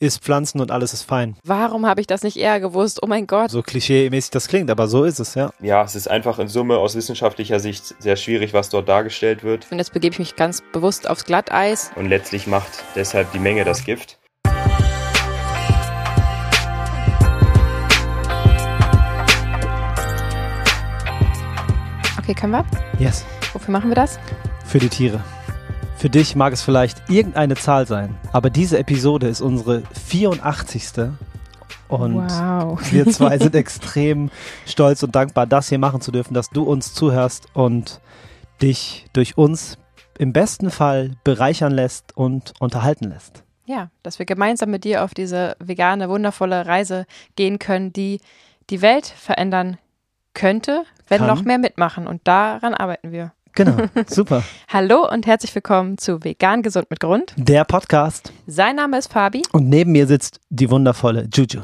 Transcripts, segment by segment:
isst Pflanzen und alles ist fein. Warum habe ich das nicht eher gewusst? Oh mein Gott. So klischee-mäßig das klingt, aber so ist es, ja. Ja, es ist einfach in Summe aus wissenschaftlicher Sicht sehr schwierig, was dort dargestellt wird. Und jetzt begebe ich mich ganz bewusst aufs Glatteis. Und letztlich macht deshalb die Menge das Gift. Okay, können wir? Yes. Wofür machen wir das? Für die Tiere. Für dich mag es vielleicht irgendeine Zahl sein, aber diese Episode ist unsere 84. Und wow. wir zwei sind extrem stolz und dankbar, das hier machen zu dürfen, dass du uns zuhörst und dich durch uns im besten Fall bereichern lässt und unterhalten lässt. Ja, dass wir gemeinsam mit dir auf diese vegane, wundervolle Reise gehen können, die die Welt verändern könnte, wenn Kann. noch mehr mitmachen. Und daran arbeiten wir. Genau, super. Hallo und herzlich willkommen zu Vegan Gesund mit Grund. Der Podcast. Sein Name ist Fabi. Und neben mir sitzt die wundervolle Juju.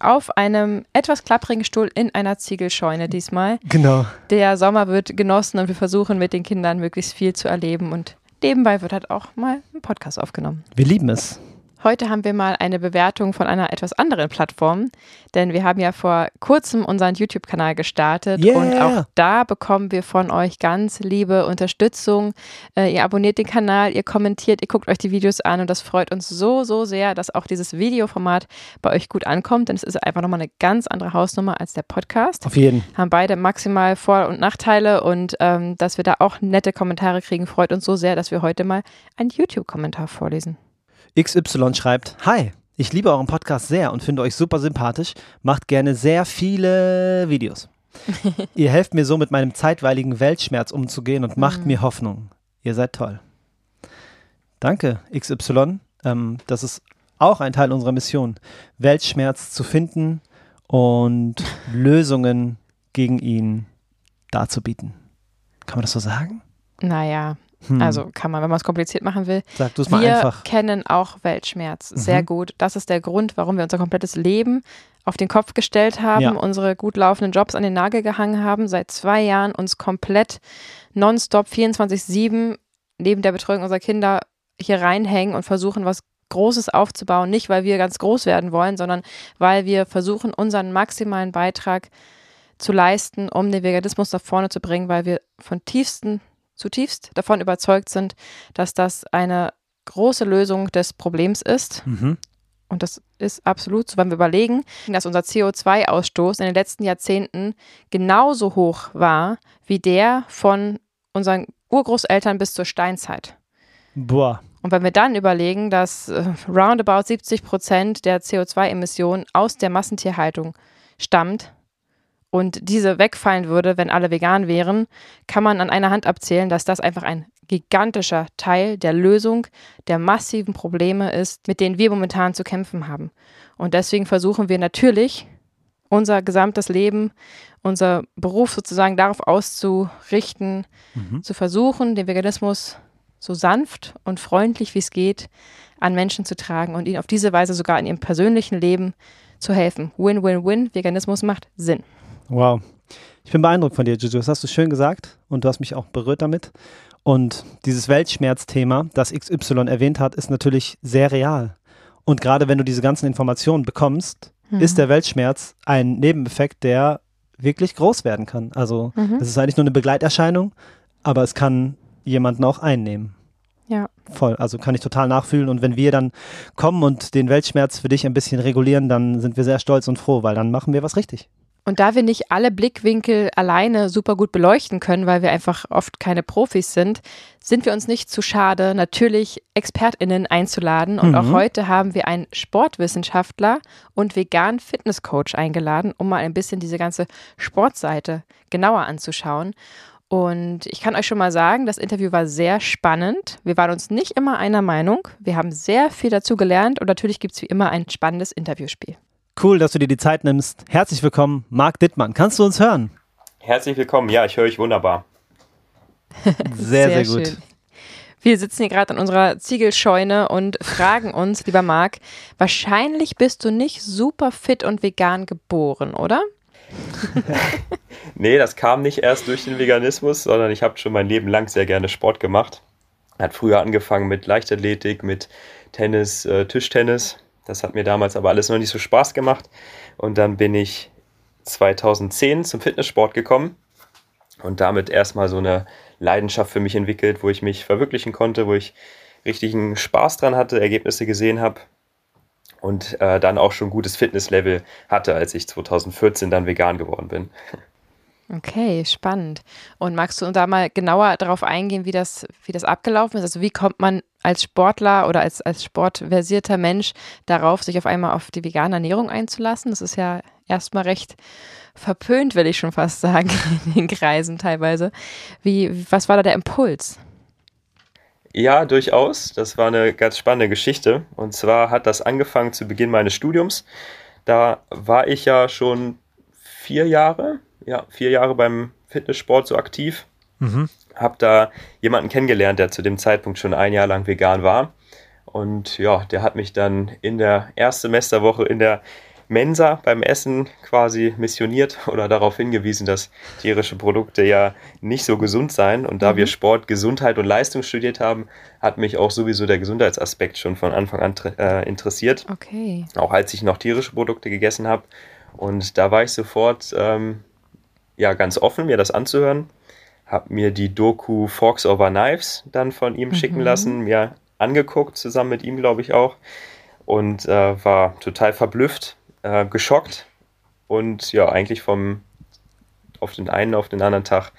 Auf einem etwas klapprigen Stuhl in einer Ziegelscheune diesmal. Genau. Der Sommer wird genossen und wir versuchen mit den Kindern möglichst viel zu erleben und nebenbei wird halt auch mal ein Podcast aufgenommen. Wir lieben es. Heute haben wir mal eine Bewertung von einer etwas anderen Plattform, denn wir haben ja vor kurzem unseren YouTube-Kanal gestartet Yeah. und auch da bekommen wir von euch ganz liebe Unterstützung. Äh, ihr abonniert den Kanal, ihr kommentiert, ihr guckt euch die Videos an und das freut uns so, so sehr, dass auch dieses Videoformat bei euch gut ankommt, denn es ist einfach nochmal eine ganz andere Hausnummer als der Podcast. Auf jeden. Haben beide maximal Vor- und Nachteile und ähm, dass wir da auch nette Kommentare kriegen, freut uns so sehr, dass wir heute mal einen YouTube-Kommentar vorlesen. XY schreibt, Hi, ich liebe euren Podcast sehr und finde euch super sympathisch, macht gerne sehr viele Videos. Ihr helft mir so mit meinem zeitweiligen Weltschmerz umzugehen und macht mir Hoffnung. Ihr seid toll. Danke, XY. Ähm, das ist auch ein Teil unserer Mission, Weltschmerz zu finden und Lösungen gegen ihn darzubieten. Kann man das so sagen? Naja, Hm. also kann man, wenn man es kompliziert machen will. Sag du es mal Wir einfach. kennen auch Weltschmerz sehr Mhm. gut. Das ist der Grund, warum wir unser komplettes Leben auf den Kopf gestellt haben, Ja. unsere gut laufenden Jobs an den Nagel gehangen haben, seit zwei Jahren uns komplett nonstop 24-7 neben der Betreuung unserer Kinder hier reinhängen und versuchen, was Großes aufzubauen. Nicht, weil wir ganz groß werden wollen, sondern weil wir versuchen, unseren maximalen Beitrag zu leisten, um den Veganismus nach vorne zu bringen, weil wir von tiefsten, zutiefst davon überzeugt sind, dass das eine große Lösung des Problems ist. Mhm. Und das ist absolut so, wenn wir überlegen, dass unser CO2-Ausstoß in den letzten Jahrzehnten genauso hoch war wie der von unseren Urgroßeltern bis zur Steinzeit. Boah. Und wenn wir dann überlegen, dass äh, roundabout 70 Prozent der CO2-Emissionen aus der Massentierhaltung stammt und diese wegfallen würde, wenn alle vegan wären, kann man an einer Hand abzählen, dass das einfach ein gigantischer Teil der Lösung der massiven Probleme ist, mit denen wir momentan zu kämpfen haben. Und deswegen versuchen wir natürlich, unser gesamtes Leben, unser Beruf sozusagen darauf auszurichten, Mhm. zu versuchen, den Veganismus so sanft und freundlich wie es geht an Menschen zu tragen und ihnen auf diese Weise sogar in ihrem persönlichen Leben zu helfen. Win-win-win, Veganismus macht Sinn. Wow. Ich bin beeindruckt von dir, Juju. Das hast du schön gesagt und du hast mich auch berührt damit. Und dieses Weltschmerzthema, das XY erwähnt hat, ist natürlich sehr real. Und gerade wenn du diese ganzen Informationen bekommst, ist der Weltschmerz ein Nebeneffekt, der wirklich groß werden kann. Also Mhm. es ist eigentlich nur eine Begleiterscheinung, aber es kann jemanden auch einnehmen. Ja. Voll. Also kann ich total nachfühlen. Und wenn wir dann kommen und den Weltschmerz für dich ein bisschen regulieren, dann sind wir sehr stolz und froh, weil dann machen wir was richtig. Und da wir nicht alle Blickwinkel alleine super gut beleuchten können, weil wir einfach oft keine Profis sind, sind wir uns nicht zu schade, natürlich ExpertInnen einzuladen. Und Mhm. auch heute haben wir einen Sportwissenschaftler und vegan Fitnesscoach eingeladen, um mal ein bisschen diese ganze Sportseite genauer anzuschauen. Und ich kann euch schon mal sagen, das Interview war sehr spannend. Wir waren uns nicht immer einer Meinung. Wir haben sehr viel dazu gelernt und natürlich gibt es wie immer ein spannendes Interviewspiel. Cool, dass du dir die Zeit nimmst. Herzlich willkommen, Marc Dittmann. Kannst du uns hören? Herzlich willkommen. Ja, ich höre euch wunderbar. Sehr, sehr, gut. schön. Wir sitzen hier gerade in unserer Ziegelscheune und fragen uns, lieber Marc, wahrscheinlich bist du nicht super fit und vegan geboren, oder? Nee, das kam nicht erst durch den Veganismus, sondern ich habe schon mein Leben lang sehr gerne Sport gemacht. Hat früher angefangen mit Leichtathletik, mit Tennis, äh, Tischtennis Das hat mir damals aber alles noch nicht so Spaß gemacht. Und dann bin ich 2010 zum Fitnesssport gekommen und damit erstmal so eine Leidenschaft für mich entwickelt, wo ich mich verwirklichen konnte, wo ich richtigen Spaß dran hatte, Ergebnisse gesehen habe und äh, dann auch schon gutes Fitnesslevel hatte, als ich 2014 dann vegan geworden bin. Okay, spannend. Und magst du da mal genauer darauf eingehen, wie das, wie das abgelaufen ist? Also wie kommt man als Sportler oder als, als sportversierter Mensch darauf, sich auf einmal auf die vegane Ernährung einzulassen? Das ist ja erstmal recht verpönt, will ich schon fast sagen, in den Kreisen teilweise. Wie, was war da der Impuls? Ja, durchaus. Das war eine ganz spannende Geschichte. Und zwar hat das angefangen zu Beginn meines Studiums. Da war ich ja schon vier Jahre, ja, vier Jahre beim Fitnesssport so aktiv. Mhm. Hab da jemanden kennengelernt, der zu dem Zeitpunkt schon ein Jahr lang vegan war. Und ja, der hat mich dann in der Erstsemesterwoche in der Mensa beim Essen quasi missioniert oder darauf hingewiesen, dass tierische Produkte ja nicht so gesund seien. Und da mhm. wir Sport, Gesundheit und Leistung studiert haben, hat mich auch sowieso der Gesundheitsaspekt schon von Anfang an äh, interessiert. Okay. Auch als ich noch tierische Produkte gegessen habe. Und da war ich sofort ähm, ja ganz offen, mir das anzuhören. Habe mir die Doku Forks over Knives dann von ihm mhm. schicken lassen, mir angeguckt, zusammen mit ihm, glaube ich auch. Und äh, war total verblüfft, äh, geschockt und ja, eigentlich vom auf den einen auf den anderen Tag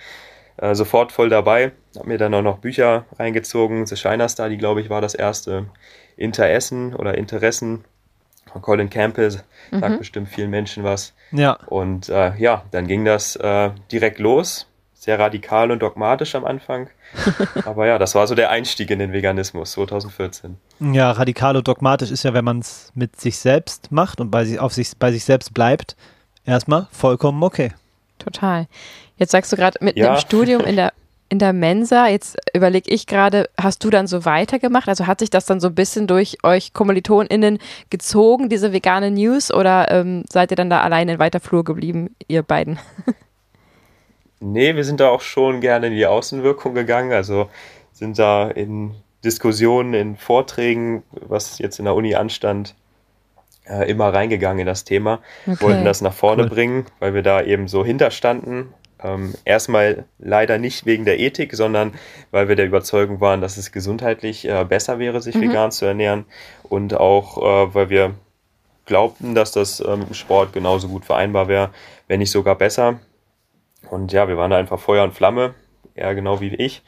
äh, sofort voll dabei. Hab mir dann auch noch Bücher reingezogen. The Shiner Star, die glaube ich war das erste. Interessen oder Interessen von Colin Campbell, sagt mhm. bestimmt vielen Menschen was. Ja. Und äh, ja, dann ging das äh, direkt los. Sehr radikal und dogmatisch am Anfang. Aber ja, das war so der Einstieg in den Veganismus 2014. Ja, radikal und dogmatisch ist ja, wenn man es mit sich selbst macht und bei sich, auf sich, bei sich selbst bleibt, erstmal vollkommen okay. Total. Jetzt sagst du gerade mit ja. einem Studium in der in der Mensa, jetzt überlege ich gerade, hast du dann so weitergemacht? Also hat sich das dann so ein bisschen durch euch KommilitonInnen gezogen, diese vegane News, oder ähm, seid ihr dann da allein in weiter Flur geblieben, ihr beiden? Nee, wir sind da auch schon gerne in die Außenwirkung gegangen. Also sind da in Diskussionen, in Vorträgen, was jetzt in der Uni anstand, äh, immer reingegangen in das Thema. Okay. Wollten das nach vorne cool. bringen, weil wir da eben so hinterstanden. Ähm, erstmal leider nicht wegen der Ethik, sondern weil wir der Überzeugung waren, dass es gesundheitlich äh, besser wäre, sich mhm. vegan zu ernähren. Und auch, äh, weil wir glaubten, dass das ähm, im Sport genauso gut vereinbar wäre, wenn nicht sogar besser. Und ja, wir waren da einfach Feuer und Flamme, eher genau wie ich.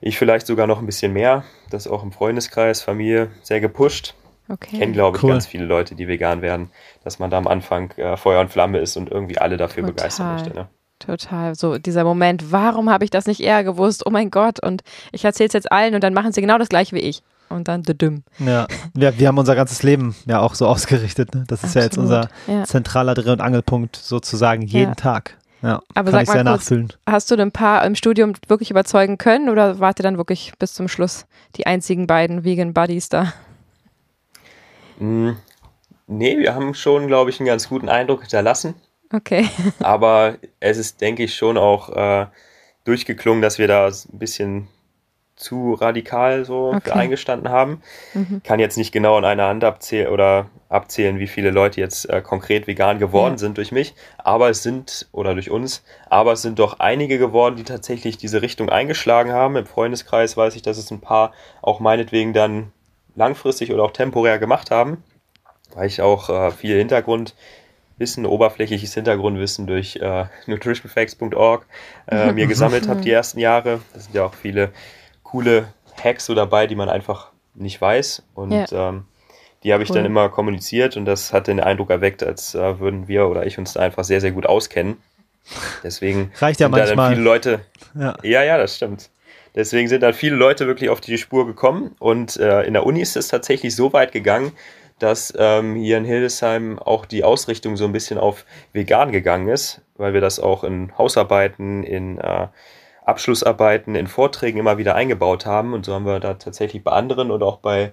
Ich vielleicht sogar noch ein bisschen mehr. Das auch im Freundeskreis, Familie sehr gepusht. Okay. Kennen, glaube ich, cool. ganz viele Leute, die vegan werden, dass man da am Anfang äh, Feuer und Flamme ist und irgendwie alle dafür Total. begeistern möchte. Ne? Total. So dieser Moment, warum habe ich das nicht eher gewusst? Oh mein Gott. Und ich erzähle es jetzt allen und dann machen sie genau das gleiche wie ich. Und dann dümm. Ja. ja, wir haben unser ganzes Leben ja auch so ausgerichtet. Ne? Das ist Absolut. ja jetzt unser ja. zentraler Dreh- und Angelpunkt sozusagen jeden ja. Tag. Ja, aber sag mal kurz, nachfüllen. hast du ein paar im Studium wirklich überzeugen können oder wart ihr dann wirklich bis zum Schluss die einzigen beiden Vegan Buddies da? Mm, nee, wir haben schon, glaube ich, einen ganz guten Eindruck hinterlassen. Okay. aber es ist, denke ich, schon auch äh, durchgeklungen, dass wir da ein bisschen zu radikal so okay. eingestanden haben. Mhm. Kann jetzt nicht genau in einer Hand abzählen oder abzählen, wie viele Leute jetzt äh, konkret vegan geworden ja. sind durch mich, aber es sind, oder durch uns, aber es sind doch einige geworden, die tatsächlich diese Richtung eingeschlagen haben. Im Freundeskreis weiß ich, dass es ein paar auch meinetwegen dann langfristig oder auch temporär gemacht haben, weil ich auch äh, viel Hintergrundwissen, oberflächliches Hintergrundwissen durch äh, nutritionfacts.org äh, mir gesammelt habe die ersten Jahre. Das sind ja auch viele coole Hacks so dabei, die man einfach nicht weiß. Und ja. ähm, die habe ich cool. dann immer kommuniziert und das hat den Eindruck erweckt, als äh, würden wir oder ich uns da einfach sehr, sehr gut auskennen. Deswegen reicht ja manchmal. Da dann viele Leute. Ja. ja, ja, das stimmt. Deswegen sind dann viele Leute wirklich auf die Spur gekommen und äh, in der Uni ist es tatsächlich so weit gegangen, dass ähm, hier in Hildesheim auch die Ausrichtung so ein bisschen auf vegan gegangen ist, weil wir das auch in Hausarbeiten, in äh, Abschlussarbeiten, in Vorträgen immer wieder eingebaut haben. Und so haben wir da tatsächlich bei anderen und auch bei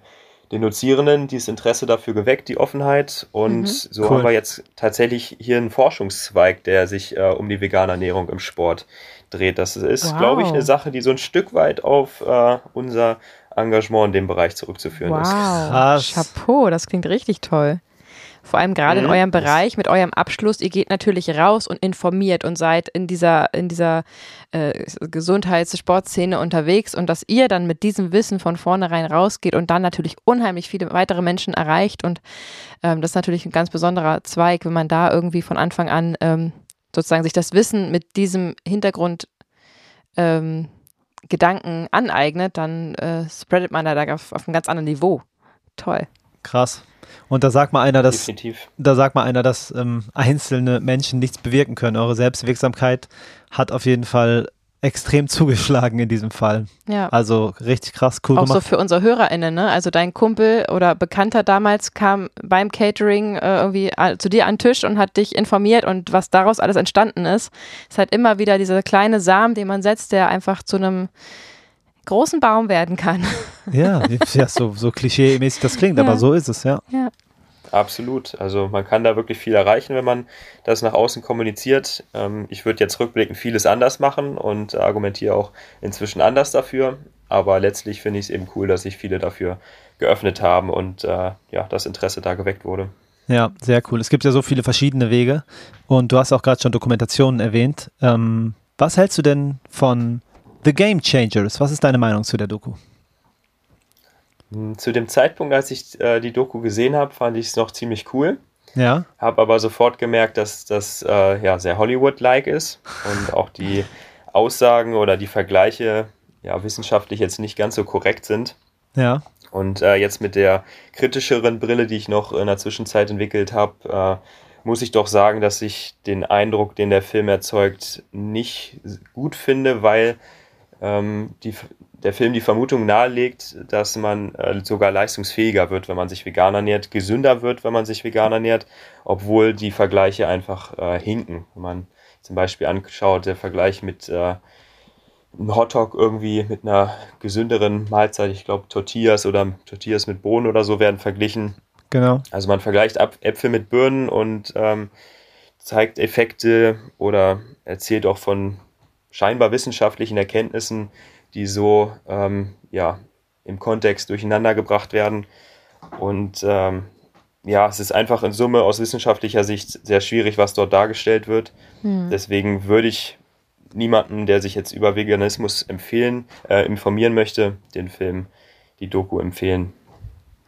den Dozierenden dieses Interesse dafür geweckt, die Offenheit. Und mhm. so cool. haben wir jetzt tatsächlich hier einen Forschungszweig, der sich äh, um die vegane Ernährung im Sport dreht. Das ist, wow. glaube ich, eine Sache, die so ein Stück weit auf äh, unser Engagement in dem Bereich zurückzuführen wow. ist. Krass. Chapeau, das klingt richtig toll. Vor allem gerade mhm. in eurem Bereich mit eurem Abschluss, ihr geht natürlich raus und informiert und seid in dieser, in dieser äh, Gesundheits-Sportszene unterwegs und dass ihr dann mit diesem Wissen von vornherein rausgeht und dann natürlich unheimlich viele weitere Menschen erreicht und ähm, das ist natürlich ein ganz besonderer Zweig, wenn man da irgendwie von Anfang an ähm, sozusagen sich das Wissen mit diesem Hintergrund ähm, Gedanken aneignet, dann äh, spreadet man da auf, auf einem ganz anderen Niveau. Toll. Krass. Und da sagt mal einer, dass, Definitiv. da sagt mal einer, dass ähm, einzelne Menschen nichts bewirken können. Eure Selbstwirksamkeit hat auf jeden Fall extrem zugeschlagen in diesem Fall. Ja. Also richtig krass, cool Auch gemacht. so für unsere HörerInnen, ne? Also dein Kumpel oder Bekannter damals kam beim Catering äh, irgendwie zu dir an den Tisch und hat dich informiert und was daraus alles entstanden ist, ist halt immer wieder dieser kleine Samen, den man setzt, der einfach zu einem großen Baum werden kann. Ja, ja so, so klischee-mäßig das klingt, ja. aber so ist es, ja. Ja. Absolut. Also man kann da wirklich viel erreichen, wenn man das nach außen kommuniziert. Ähm, ich würde jetzt rückblickend vieles anders machen und argumentiere auch inzwischen anders dafür. Aber letztlich finde ich es eben cool, dass sich viele dafür geöffnet haben und äh, ja, das Interesse da geweckt wurde. Ja, sehr cool. Es gibt ja so viele verschiedene Wege und du hast auch gerade schon Dokumentationen erwähnt. Ähm, was hältst du denn von The Game Changers. Was ist deine Meinung zu der Doku? Hm, zu dem Zeitpunkt, als ich äh, die Doku gesehen habe, fand ich es noch ziemlich cool. Ja. Habe aber sofort gemerkt, dass das äh, ja, sehr Hollywood-like ist und auch die Aussagen oder die Vergleiche ja, wissenschaftlich jetzt nicht ganz so korrekt sind. Ja. Und äh, jetzt mit der kritischeren Brille, die ich noch in der Zwischenzeit entwickelt habe, äh, muss ich doch sagen, dass ich den Eindruck, den der Film erzeugt, nicht gut finde, weil ähm, die, der Film die Vermutung nahelegt, dass man äh, sogar leistungsfähiger wird, wenn man sich vegan ernährt, gesünder wird, wenn man sich vegan ernährt, obwohl die Vergleiche einfach äh, hinken. Wenn man zum Beispiel anschaut, der Vergleich mit äh, einem Hotdog irgendwie mit einer gesünderen Mahlzeit, ich glaube Tortillas oder Tortillas mit Bohnen oder so werden verglichen. Genau. Also man vergleicht Äpfel mit Birnen und ähm, zeigt Effekte oder erzählt auch von scheinbar wissenschaftlichen Erkenntnissen, die so ähm, ja, im Kontext durcheinander gebracht werden. Und ähm, ja, es ist einfach in Summe aus wissenschaftlicher Sicht sehr schwierig, was dort dargestellt wird. Mhm. Deswegen würde ich niemanden, der sich jetzt über Veganismus empfehlen, äh, informieren möchte, den Film, die Doku empfehlen.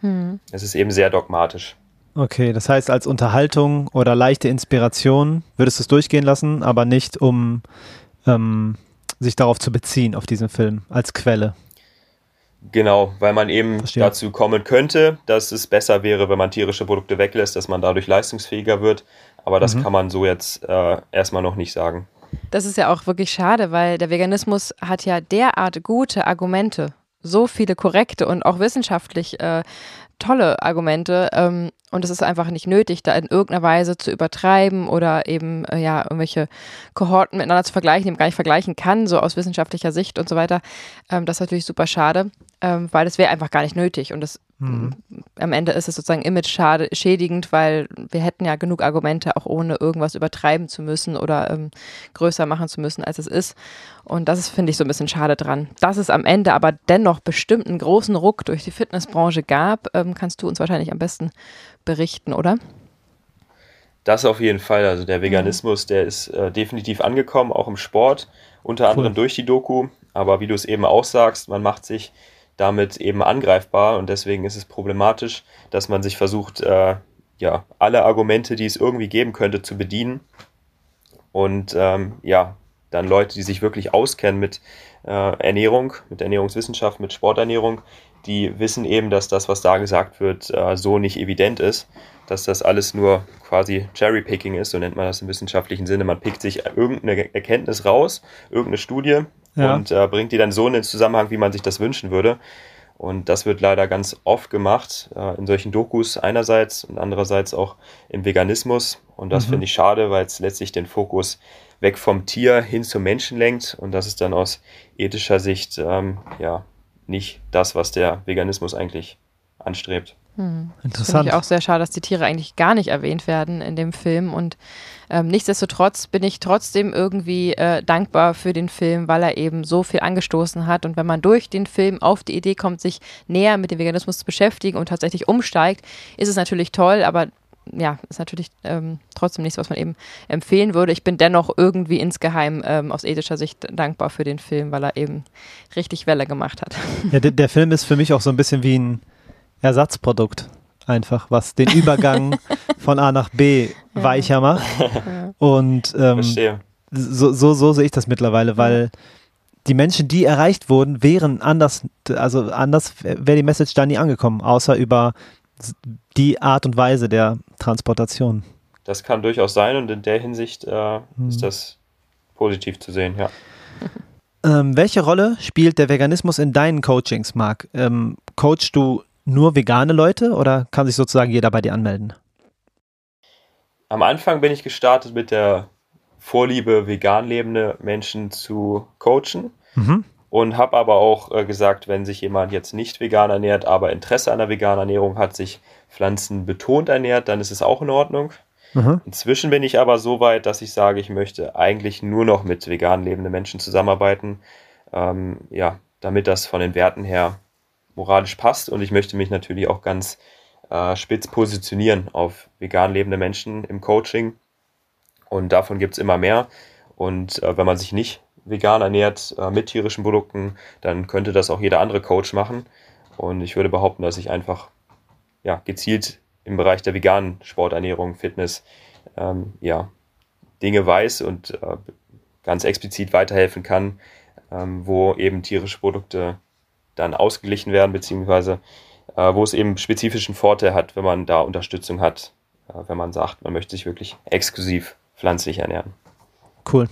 Mhm. Es ist eben sehr dogmatisch. Okay, das heißt, als Unterhaltung oder leichte Inspiration würdest du es durchgehen lassen, aber nicht um ähm, sich darauf zu beziehen, auf diesen Film als Quelle. Genau, weil man eben Verstehe. dazu kommen könnte, dass es besser wäre, wenn man tierische Produkte weglässt, dass man dadurch leistungsfähiger wird. Aber das mhm. kann man so jetzt äh, erstmal noch nicht sagen. Das ist ja auch wirklich schade, weil der Veganismus hat ja derart gute Argumente, so viele korrekte und auch wissenschaftlich äh, tolle Argumente. Ähm, und es ist einfach nicht nötig, da in irgendeiner Weise zu übertreiben oder eben äh, ja irgendwelche Kohorten miteinander zu vergleichen, die man gar nicht vergleichen kann, so aus wissenschaftlicher Sicht und so weiter. Ähm, das ist natürlich super schade, ähm, weil das wäre einfach gar nicht nötig. Und das mhm. am Ende ist es sozusagen image schädigend, weil wir hätten ja genug Argumente, auch ohne irgendwas übertreiben zu müssen oder ähm, größer machen zu müssen, als es ist. Und das ist, finde ich, so ein bisschen schade dran. Dass es am Ende aber dennoch bestimmt einen großen Ruck durch die Fitnessbranche gab, ähm, kannst du uns wahrscheinlich am besten berichten, oder? Das auf jeden Fall. Also der Veganismus, der ist äh, definitiv angekommen, auch im Sport, unter anderem cool. durch die Doku. Aber wie du es eben auch sagst, man macht sich damit eben angreifbar und deswegen ist es problematisch, dass man sich versucht, äh, ja, alle Argumente, die es irgendwie geben könnte, zu bedienen. Und ähm, ja, dann Leute, die sich wirklich auskennen mit äh, Ernährung, mit Ernährungswissenschaft, mit Sporternährung, die wissen eben, dass das, was da gesagt wird, äh, so nicht evident ist, dass das alles nur quasi Cherrypicking ist, so nennt man das im wissenschaftlichen Sinne. Man pickt sich irgendeine Erkenntnis raus, irgendeine Studie ja. und äh, bringt die dann so in den Zusammenhang, wie man sich das wünschen würde. Und das wird leider ganz oft gemacht, äh, in solchen Dokus einerseits und andererseits auch im Veganismus. Und das mhm. finde ich schade, weil es letztlich den Fokus weg vom Tier hin zum Menschen lenkt. Und das ist dann aus ethischer Sicht ähm, ja nicht das, was der Veganismus eigentlich anstrebt. Hm. Interessant. Finde ich auch sehr schade, dass die Tiere eigentlich gar nicht erwähnt werden in dem Film. Und ähm, nichtsdestotrotz bin ich trotzdem irgendwie äh, dankbar für den Film, weil er eben so viel angestoßen hat. Und wenn man durch den Film auf die Idee kommt, sich näher mit dem Veganismus zu beschäftigen und tatsächlich umsteigt, ist es natürlich toll, aber ja, ist natürlich ähm, trotzdem nichts, was man eben empfehlen würde. Ich bin dennoch irgendwie insgeheim ähm, aus ethischer Sicht dankbar für den Film, weil er eben richtig Welle gemacht hat. Ja, der, der Film ist für mich auch so ein bisschen wie ein Ersatzprodukt einfach, was den Übergang von A nach B ja. weicher macht. Ja. Und ähm, so, so, so sehe ich das mittlerweile, weil die Menschen, die erreicht wurden, wären anders, also anders wäre die Message da nie angekommen, außer über die Art und Weise der Transportation. Das kann durchaus sein und in der Hinsicht äh, hm. ist das positiv zu sehen, ja. Ähm, welche Rolle spielt der Veganismus in deinen Coachings, Marc? Ähm, coachst du nur vegane Leute oder kann sich sozusagen jeder bei dir anmelden? Am Anfang bin ich gestartet mit der Vorliebe, vegan lebende Menschen zu coachen. Mhm. Und habe aber auch äh, gesagt, wenn sich jemand jetzt nicht vegan ernährt, aber Interesse an der veganen Ernährung hat, sich pflanzenbetont ernährt, dann ist es auch in Ordnung. Mhm. Inzwischen bin ich aber so weit, dass ich sage, ich möchte eigentlich nur noch mit vegan lebenden Menschen zusammenarbeiten. Ähm, ja, damit das von den Werten her moralisch passt. Und ich möchte mich natürlich auch ganz äh, spitz positionieren auf vegan lebende Menschen im Coaching. Und davon gibt es immer mehr. Und äh, wenn man sich nicht vegan ernährt äh, mit tierischen Produkten, dann könnte das auch jeder andere Coach machen. Und ich würde behaupten, dass ich einfach ja, gezielt im Bereich der veganen Sporternährung, Fitness, ähm, ja, Dinge weiß und äh, ganz explizit weiterhelfen kann, ähm, wo eben tierische Produkte dann ausgeglichen werden, beziehungsweise äh, wo es eben spezifischen Vorteil hat, wenn man da Unterstützung hat, äh, wenn man sagt, man möchte sich wirklich exklusiv pflanzlich ernähren. Cool.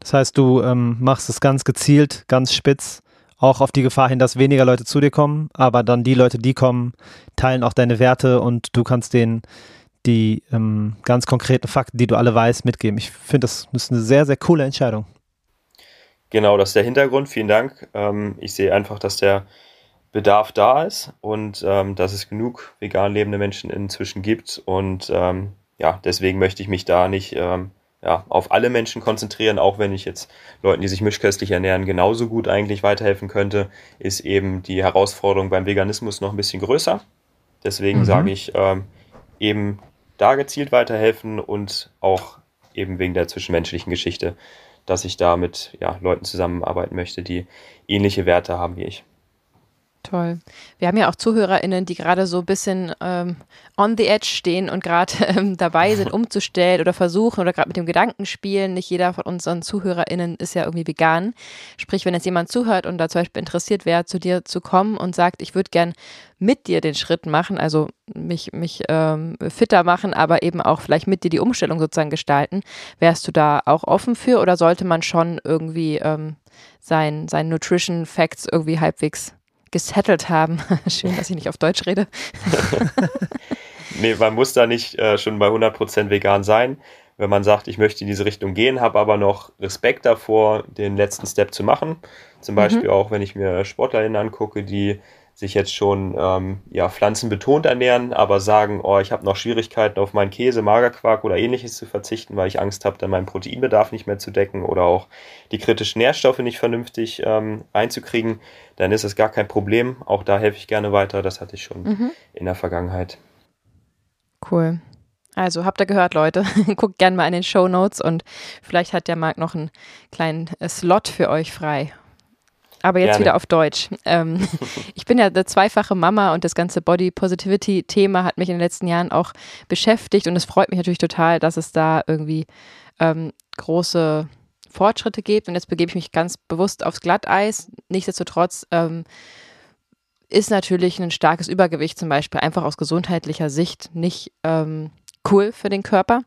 Das heißt, du ähm, machst es ganz gezielt, ganz spitz, auch auf die Gefahr hin, dass weniger Leute zu dir kommen, aber dann die Leute, die kommen, teilen auch deine Werte und du kannst denen die ähm, ganz konkreten Fakten, die du alle weißt, mitgeben. Ich finde, das ist eine sehr, sehr coole Entscheidung. Genau, das ist der Hintergrund. Vielen Dank. Ähm, ich sehe einfach, dass der Bedarf da ist und ähm, dass es genug vegan lebende Menschen inzwischen gibt. Und ähm, ja, deswegen möchte ich mich da nicht ähm, ja, auf alle Menschen konzentrieren, auch wenn ich jetzt Leuten, die sich mischköstlich ernähren, genauso gut eigentlich weiterhelfen könnte, ist eben die Herausforderung beim Veganismus noch ein bisschen größer. Deswegen mhm. sage ich ähm, eben da gezielt weiterhelfen und auch eben wegen der zwischenmenschlichen Geschichte dass ich da mit ja, Leuten zusammenarbeiten möchte, die ähnliche Werte haben wie ich. Toll. Wir haben ja auch ZuhörerInnen, die gerade so ein bisschen ähm, on the edge stehen und gerade ähm, dabei sind, umzustellen oder versuchen oder gerade mit dem Gedanken spielen. Nicht jeder von unseren ZuhörerInnen ist ja irgendwie vegan. Sprich, wenn jetzt jemand zuhört und da zum Beispiel interessiert wäre, zu dir zu kommen und sagt, ich würde gern mit dir den Schritt machen, also mich, mich ähm, fitter machen, aber eben auch vielleicht mit dir die Umstellung sozusagen gestalten, wärst du da auch offen für oder sollte man schon irgendwie ähm, sein, sein Nutrition Facts irgendwie halbwegs gesettelt haben. Schön, dass ich nicht auf Deutsch rede. nee, man muss da nicht äh, schon bei 100% vegan sein. Wenn man sagt, ich möchte in diese Richtung gehen, habe aber noch Respekt davor, den letzten Step zu machen. Zum mhm. Beispiel mhm. auch, wenn ich mir SportlerInnen angucke, die sich jetzt schon ähm, ja, pflanzenbetont ernähren, aber sagen, oh, ich habe noch Schwierigkeiten auf meinen Käse, Magerquark oder ähnliches zu verzichten, weil ich Angst habe, dann meinen Proteinbedarf nicht mehr zu decken oder auch die kritischen Nährstoffe nicht vernünftig ähm, einzukriegen, dann ist es gar kein Problem. Auch da helfe ich gerne weiter. Das hatte ich schon mhm. in der Vergangenheit. Cool. Also habt ihr gehört, Leute. Guckt gerne mal in den Show Notes und vielleicht hat der Marc noch einen kleinen äh, Slot für euch frei. Aber jetzt Gerne. wieder auf Deutsch. Ähm, ich bin ja eine zweifache Mama und das ganze Body Positivity Thema hat mich in den letzten Jahren auch beschäftigt und es freut mich natürlich total, dass es da irgendwie ähm, große Fortschritte gibt. Und jetzt begebe ich mich ganz bewusst aufs Glatteis. Nichtsdestotrotz ähm, ist natürlich ein starkes Übergewicht zum Beispiel einfach aus gesundheitlicher Sicht nicht ähm, cool für den Körper.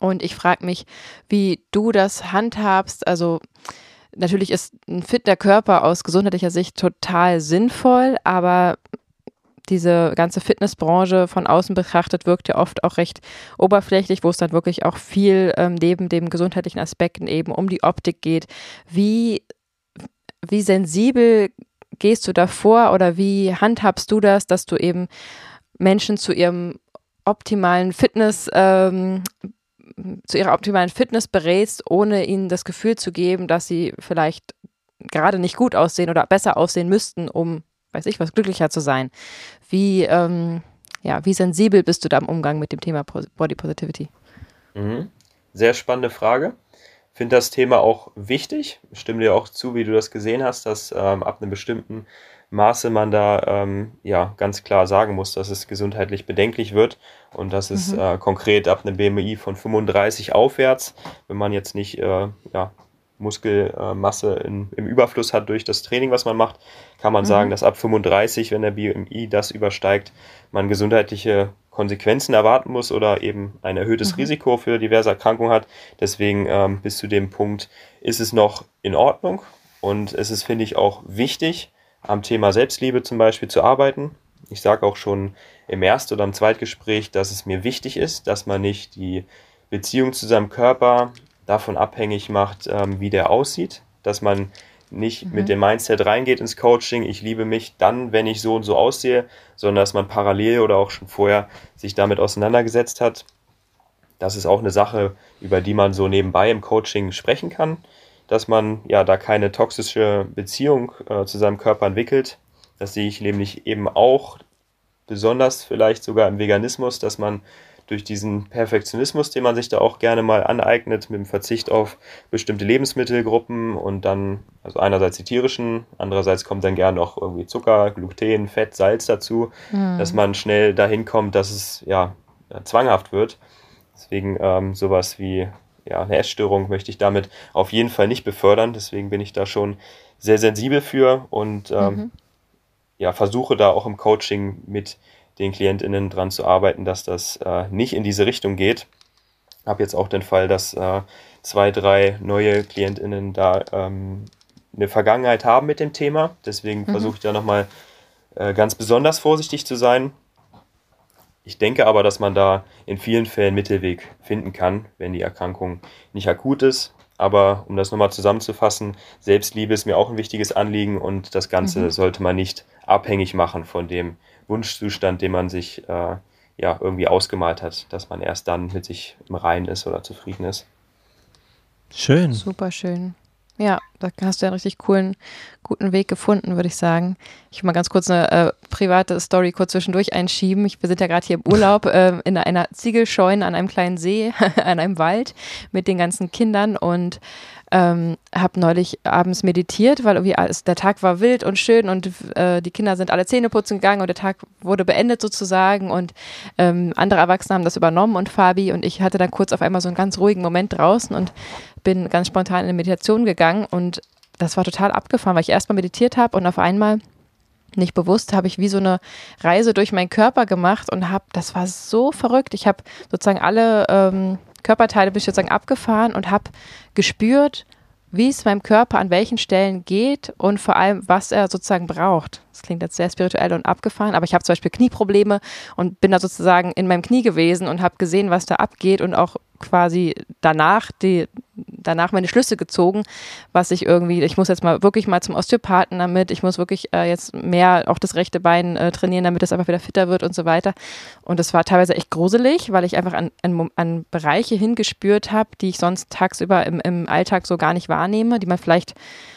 Und ich frage mich, wie du das handhabst. Also natürlich ist ein fitter Körper aus gesundheitlicher Sicht total sinnvoll, aber diese ganze Fitnessbranche von außen betrachtet wirkt ja oft auch recht oberflächlich, wo es dann wirklich auch viel ähm, neben dem gesundheitlichen Aspekten eben um die Optik geht. Wie, wie sensibel gehst du davor oder wie handhabst du das, dass du eben Menschen zu ihrem optimalen Fitness, ähm, zu ihrer optimalen Fitness berätst, ohne ihnen das Gefühl zu geben, dass sie vielleicht gerade nicht gut aussehen oder besser aussehen müssten, um, weiß ich was, glücklicher zu sein. Wie, ähm, ja, wie sensibel bist du da im Umgang mit dem Thema Body Positivity? Mhm. Sehr spannende Frage. Finde das Thema auch wichtig. Stimme dir auch zu, wie du das gesehen hast, dass ähm, ab einem bestimmten Maße man da ähm, ja ganz klar sagen muss, dass es gesundheitlich bedenklich wird und dass es mhm. äh, konkret ab einem BMI von 35 aufwärts, wenn man jetzt nicht äh, ja, Muskelmasse in, im Überfluss hat durch das Training, was man macht, kann man mhm. sagen, dass ab 35, wenn der BMI das übersteigt, man gesundheitliche Konsequenzen erwarten muss oder eben ein erhöhtes mhm. Risiko für diverse Erkrankungen hat. Deswegen ähm, bis zu dem Punkt ist es noch in Ordnung und es ist, finde ich, auch wichtig, am Thema Selbstliebe zum Beispiel zu arbeiten. Ich sage auch schon im Erst- oder im Zweitgespräch, dass es mir wichtig ist, dass man nicht die Beziehung zu seinem Körper davon abhängig macht, ähm, wie der aussieht, dass man nicht mhm. mit dem Mindset reingeht ins Coaching, ich liebe mich dann, wenn ich so und so aussehe, sondern dass man parallel oder auch schon vorher sich damit auseinandergesetzt hat. Das ist auch eine Sache, über die man so nebenbei im Coaching sprechen kann dass man ja da keine toxische Beziehung äh, zu seinem Körper entwickelt. Das sehe ich nämlich eben auch besonders vielleicht sogar im Veganismus, dass man durch diesen Perfektionismus, den man sich da auch gerne mal aneignet, mit dem Verzicht auf bestimmte Lebensmittelgruppen und dann, also einerseits die tierischen, andererseits kommt dann gerne noch irgendwie Zucker, Gluten, Fett, Salz dazu, mhm. dass man schnell dahin kommt, dass es ja zwanghaft wird. Deswegen ähm, sowas wie ja, eine Essstörung möchte ich damit auf jeden Fall nicht befördern. Deswegen bin ich da schon sehr sensibel für und ähm, mhm. ja, versuche da auch im Coaching mit den KlientInnen dran zu arbeiten, dass das äh, nicht in diese Richtung geht. Habe jetzt auch den Fall, dass äh, zwei, drei neue KlientInnen da ähm, eine Vergangenheit haben mit dem Thema. Deswegen mhm. versuche ich da nochmal äh, ganz besonders vorsichtig zu sein ich denke aber, dass man da in vielen Fällen Mittelweg finden kann, wenn die Erkrankung nicht akut ist. Aber um das nochmal zusammenzufassen, Selbstliebe ist mir auch ein wichtiges Anliegen und das Ganze mhm. sollte man nicht abhängig machen von dem Wunschzustand, den man sich äh, ja irgendwie ausgemalt hat, dass man erst dann mit sich im Reinen ist oder zufrieden ist. Schön. Super schön. Ja, da hast du ja einen richtig coolen, guten Weg gefunden, würde ich sagen. Ich will mal ganz kurz eine äh, private Story kurz zwischendurch einschieben. Ich, wir sind ja gerade hier im Urlaub äh, in einer Ziegelscheune an einem kleinen See, an einem Wald mit den ganzen Kindern und ähm, habe neulich abends meditiert, weil irgendwie alles, der Tag war wild und schön und äh, die Kinder sind alle Zähne putzen gegangen und der Tag wurde beendet sozusagen und ähm, andere Erwachsene haben das übernommen und Fabi und ich hatte dann kurz auf einmal so einen ganz ruhigen Moment draußen und bin ganz spontan in eine Meditation gegangen und das war total abgefahren, weil ich erstmal meditiert habe und auf einmal nicht bewusst habe ich wie so eine Reise durch meinen Körper gemacht und habe, das war so verrückt. Ich habe sozusagen alle ähm, Körperteile ich sozusagen abgefahren und habe gespürt, wie es meinem Körper an welchen Stellen geht und vor allem, was er sozusagen braucht. Das klingt jetzt sehr spirituell und abgefahren, aber ich habe zum Beispiel Knieprobleme und bin da sozusagen in meinem Knie gewesen und habe gesehen, was da abgeht und auch quasi danach die danach meine Schlüsse gezogen, was ich irgendwie, ich muss jetzt mal wirklich mal zum Osteopathen damit, ich muss wirklich äh, jetzt mehr auch das rechte Bein äh, trainieren, damit es einfach wieder fitter wird und so weiter. Und das war teilweise echt gruselig, weil ich einfach an, an, an Bereiche hingespürt habe, die ich sonst tagsüber im, im Alltag so gar nicht wahrnehme, die man vielleicht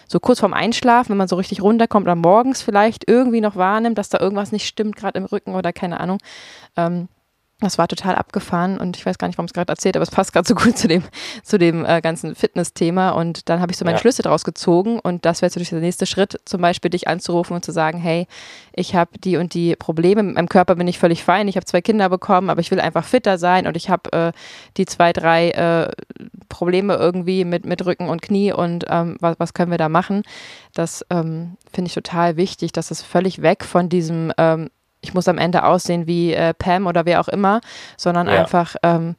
so kurz vorm Einschlafen, wenn man so richtig runterkommt oder morgens vielleicht irgendwie noch wahrnimmt, dass da irgendwas nicht stimmt, gerade im Rücken oder keine Ahnung. Ähm, das war total abgefahren und ich weiß gar nicht, warum es gerade erzählt, aber es passt gerade so gut zu dem, zu dem äh, ganzen Fitness-Thema. Und dann habe ich so meine ja. Schlüsse daraus gezogen und das wäre natürlich der nächste Schritt, zum Beispiel dich anzurufen und zu sagen, hey, ich habe die und die Probleme, mit meinem Körper bin ich völlig fein, ich habe zwei Kinder bekommen, aber ich will einfach fitter sein und ich habe äh, die zwei, drei äh, Probleme irgendwie mit, mit Rücken und Knie und ähm, was, was können wir da machen? Das ähm, finde ich total wichtig, dass es völlig weg von diesem ähm, ich muss am Ende aussehen wie äh, Pam oder wer auch immer, sondern ja. einfach, ähm,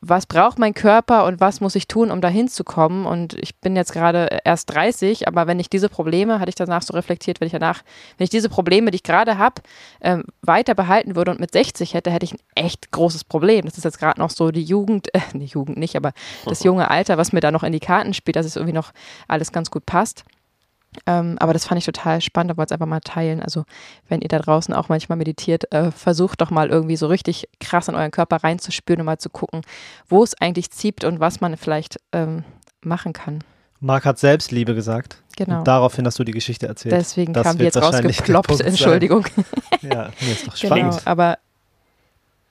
was braucht mein Körper und was muss ich tun, um dahin zu kommen? Und ich bin jetzt gerade erst 30, aber wenn ich diese Probleme, hatte ich danach so reflektiert, wenn ich danach, wenn ich diese Probleme, die ich gerade habe, ähm, weiter behalten würde und mit 60 hätte, hätte ich ein echt großes Problem. Das ist jetzt gerade noch so die Jugend, äh, die Jugend nicht, aber das junge Alter, was mir da noch in die Karten spielt, dass es irgendwie noch alles ganz gut passt. Ähm, aber das fand ich total spannend, da wollte ich es einfach mal teilen. Also, wenn ihr da draußen auch manchmal meditiert, äh, versucht doch mal irgendwie so richtig krass in euren Körper reinzuspüren und mal zu gucken, wo es eigentlich zieht und was man vielleicht ähm, machen kann. Marc hat Selbstliebe gesagt. Genau. Und daraufhin hast du die Geschichte erzählt. Deswegen Das kam die jetzt rausgeploppt. Entschuldigung. Ja, nee, ist doch Genau, spannend. aber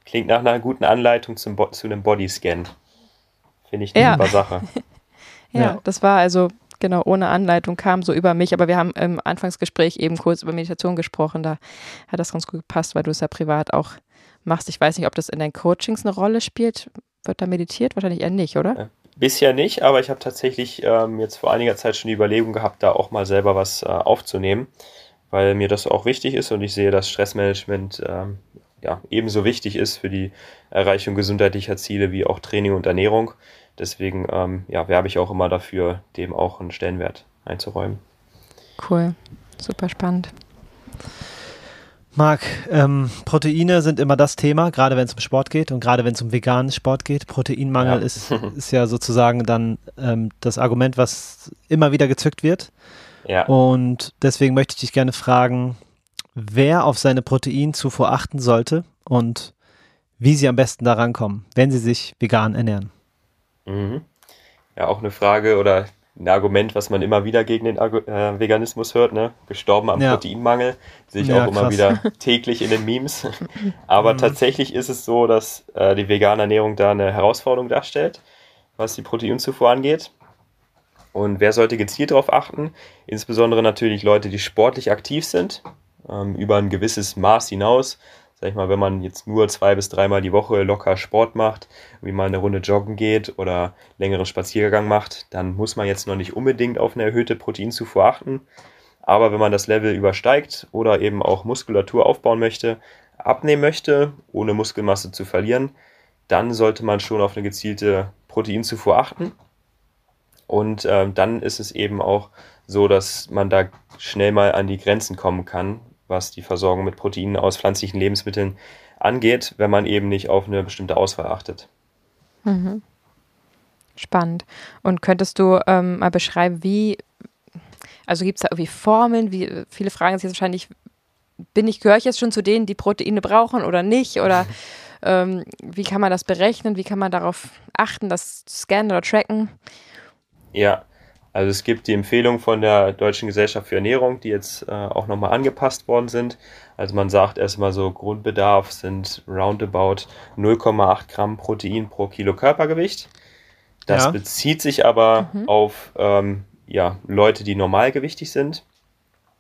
Klingt nach einer guten Anleitung zum Bo zu einem Bodyscan. Finde ich eine Ja. super Sache. Ja, Ja. das war also, genau, ohne Anleitung kam so über mich, aber wir haben im Anfangsgespräch eben kurz über Meditation gesprochen, da hat das ganz gut gepasst, weil du es ja privat auch machst. Ich weiß nicht, ob das in deinen Coachings eine Rolle spielt. Wird da meditiert? Wahrscheinlich eher nicht, oder? Bisher nicht, aber ich habe tatsächlich ähm, jetzt vor einiger Zeit schon die Überlegung gehabt, da auch mal selber was äh, aufzunehmen, weil mir das auch wichtig ist und ich sehe, dass Stressmanagement ähm, ja, ebenso wichtig ist für die Erreichung gesundheitlicher Ziele wie auch Training und Ernährung. Deswegen ähm, ja, werbe ich auch immer dafür, dem auch einen Stellenwert einzuräumen. Cool. Super spannend. Marc, ähm, Proteine sind immer das Thema, gerade wenn es um Sport geht und gerade wenn es um veganen Sport geht. Proteinmangel Ja. ist, ist ja sozusagen dann ähm, das Argument, was immer wieder gezückt wird. Ja. Und deswegen möchte ich dich gerne fragen, wer auf seine Proteinzufuhr achten sollte und wie sie am besten daran kommen, wenn sie sich vegan ernähren. Mhm. Ja, auch eine Frage oder ein Argument, was man immer wieder gegen den äh, Veganismus hört, ne? Gestorben am Ja. Proteinmangel. Sehe ich Ja, auch immer krass. wieder täglich in den Memes. Aber Mhm. tatsächlich ist es so, dass äh, die vegane Ernährung da eine Herausforderung darstellt, was die Proteinzufuhr angeht. Und wer sollte gezielt darauf achten? Insbesondere natürlich Leute, die sportlich aktiv sind, ähm, über ein gewisses Maß hinaus. Sag ich mal, wenn man jetzt nur zwei bis dreimal die Woche locker Sport macht, wie mal eine Runde joggen geht oder längeren Spaziergang macht, dann muss man jetzt noch nicht unbedingt auf eine erhöhte Proteinzufuhr achten. Aber wenn man das Level übersteigt oder eben auch Muskulatur aufbauen möchte, abnehmen möchte, ohne Muskelmasse zu verlieren, dann sollte man schon auf eine gezielte Proteinzufuhr achten. Und ähm, dann ist es eben auch so, dass man da schnell mal an die Grenzen kommen kann, was die Versorgung mit Proteinen aus pflanzlichen Lebensmitteln angeht, wenn man eben nicht auf eine bestimmte Auswahl achtet. Mhm. Spannend. Und könntest du ähm, mal beschreiben, wie, also gibt es da irgendwie Formeln? Wie, viele fragen sich jetzt wahrscheinlich, bin ich, gehöre ich jetzt schon zu denen, die Proteine brauchen oder nicht? Oder ähm, wie kann man das berechnen? Wie kann man darauf achten, das scannen oder tracken? Ja, also es gibt die Empfehlung von der Deutschen Gesellschaft für Ernährung, die jetzt äh, auch nochmal angepasst worden sind. Also man sagt erstmal so, Grundbedarf sind roundabout 0,8 Gramm Protein pro Kilo Körpergewicht. Das Ja. bezieht sich aber auf ähm, ja, Leute, die normalgewichtig sind.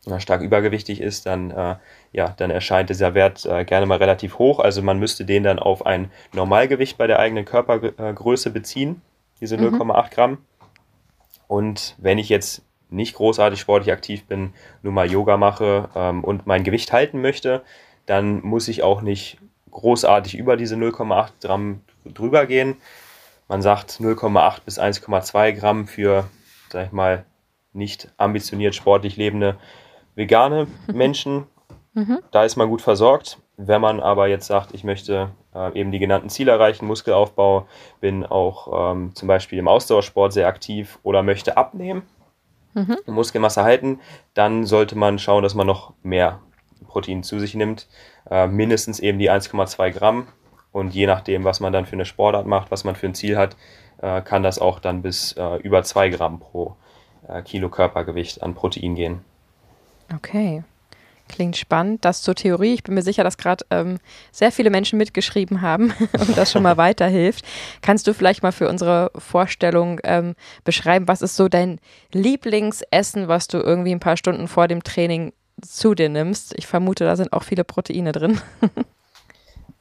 Wenn man stark übergewichtig ist, dann, äh, ja, dann erscheint dieser Wert äh, gerne mal relativ hoch. Also man müsste den dann auf ein Normalgewicht bei der eigenen Körpergröße beziehen, diese 0,8 Gramm. Und wenn ich jetzt nicht großartig sportlich aktiv bin, nur mal Yoga mache ähm, und mein Gewicht halten möchte, dann muss ich auch nicht großartig über diese 0,8 Gramm drüber gehen. Man sagt 0,8 bis 1,2 Gramm für, sag ich mal, nicht ambitioniert sportlich lebende vegane Menschen. Da ist man gut versorgt. Wenn man aber jetzt sagt, ich möchte äh, eben die genannten Ziele erreichen, Muskelaufbau, bin auch ähm, zum Beispiel im Ausdauersport sehr aktiv oder möchte abnehmen, Muskelmasse halten, dann sollte man schauen, dass man noch mehr Protein zu sich nimmt. Äh, mindestens eben die 1,2 Gramm. Und je nachdem, was man dann für eine Sportart macht, was man für ein Ziel hat, äh, kann das auch dann bis äh, über 2 Gramm pro äh, Kilo Körpergewicht an Protein gehen. Okay. Klingt spannend. Das zur Theorie. Ich bin mir sicher, dass gerade ähm, sehr viele Menschen mitgeschrieben haben und das schon mal weiterhilft. Kannst du vielleicht mal für unsere Vorstellung ähm, beschreiben, was ist so dein Lieblingsessen, was du irgendwie ein paar Stunden vor dem Training zu dir nimmst? Ich vermute, da sind auch viele Proteine drin.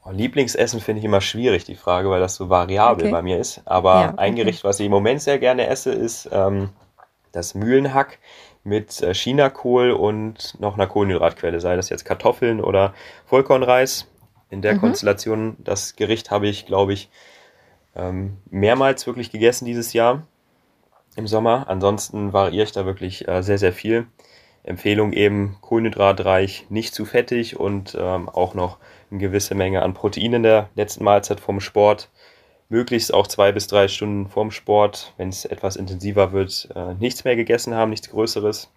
Oh, Lieblingsessen finde ich immer schwierig, die Frage, weil das so variabel Okay. bei mir ist. Aber Ja, ein okay. Gericht, was ich im Moment sehr gerne esse, ist ähm, das Mühlenhack mit äh, Chinakohl und noch einer Kohlenhydratquelle, sei das jetzt Kartoffeln oder Vollkornreis. In der Mhm. Konstellation, das Gericht habe ich, glaube ich, ähm, mehrmals wirklich gegessen dieses Jahr im Sommer. Ansonsten variiere ich da wirklich äh, sehr, sehr viel. Empfehlung eben kohlenhydratreich, nicht zu fettig und ähm, auch noch eine gewisse Menge an Protein in der letzten Mahlzeit vom Sport. Möglichst auch zwei bis drei Stunden vorm Sport, wenn es etwas intensiver wird, äh, nichts mehr gegessen haben, nichts Größeres.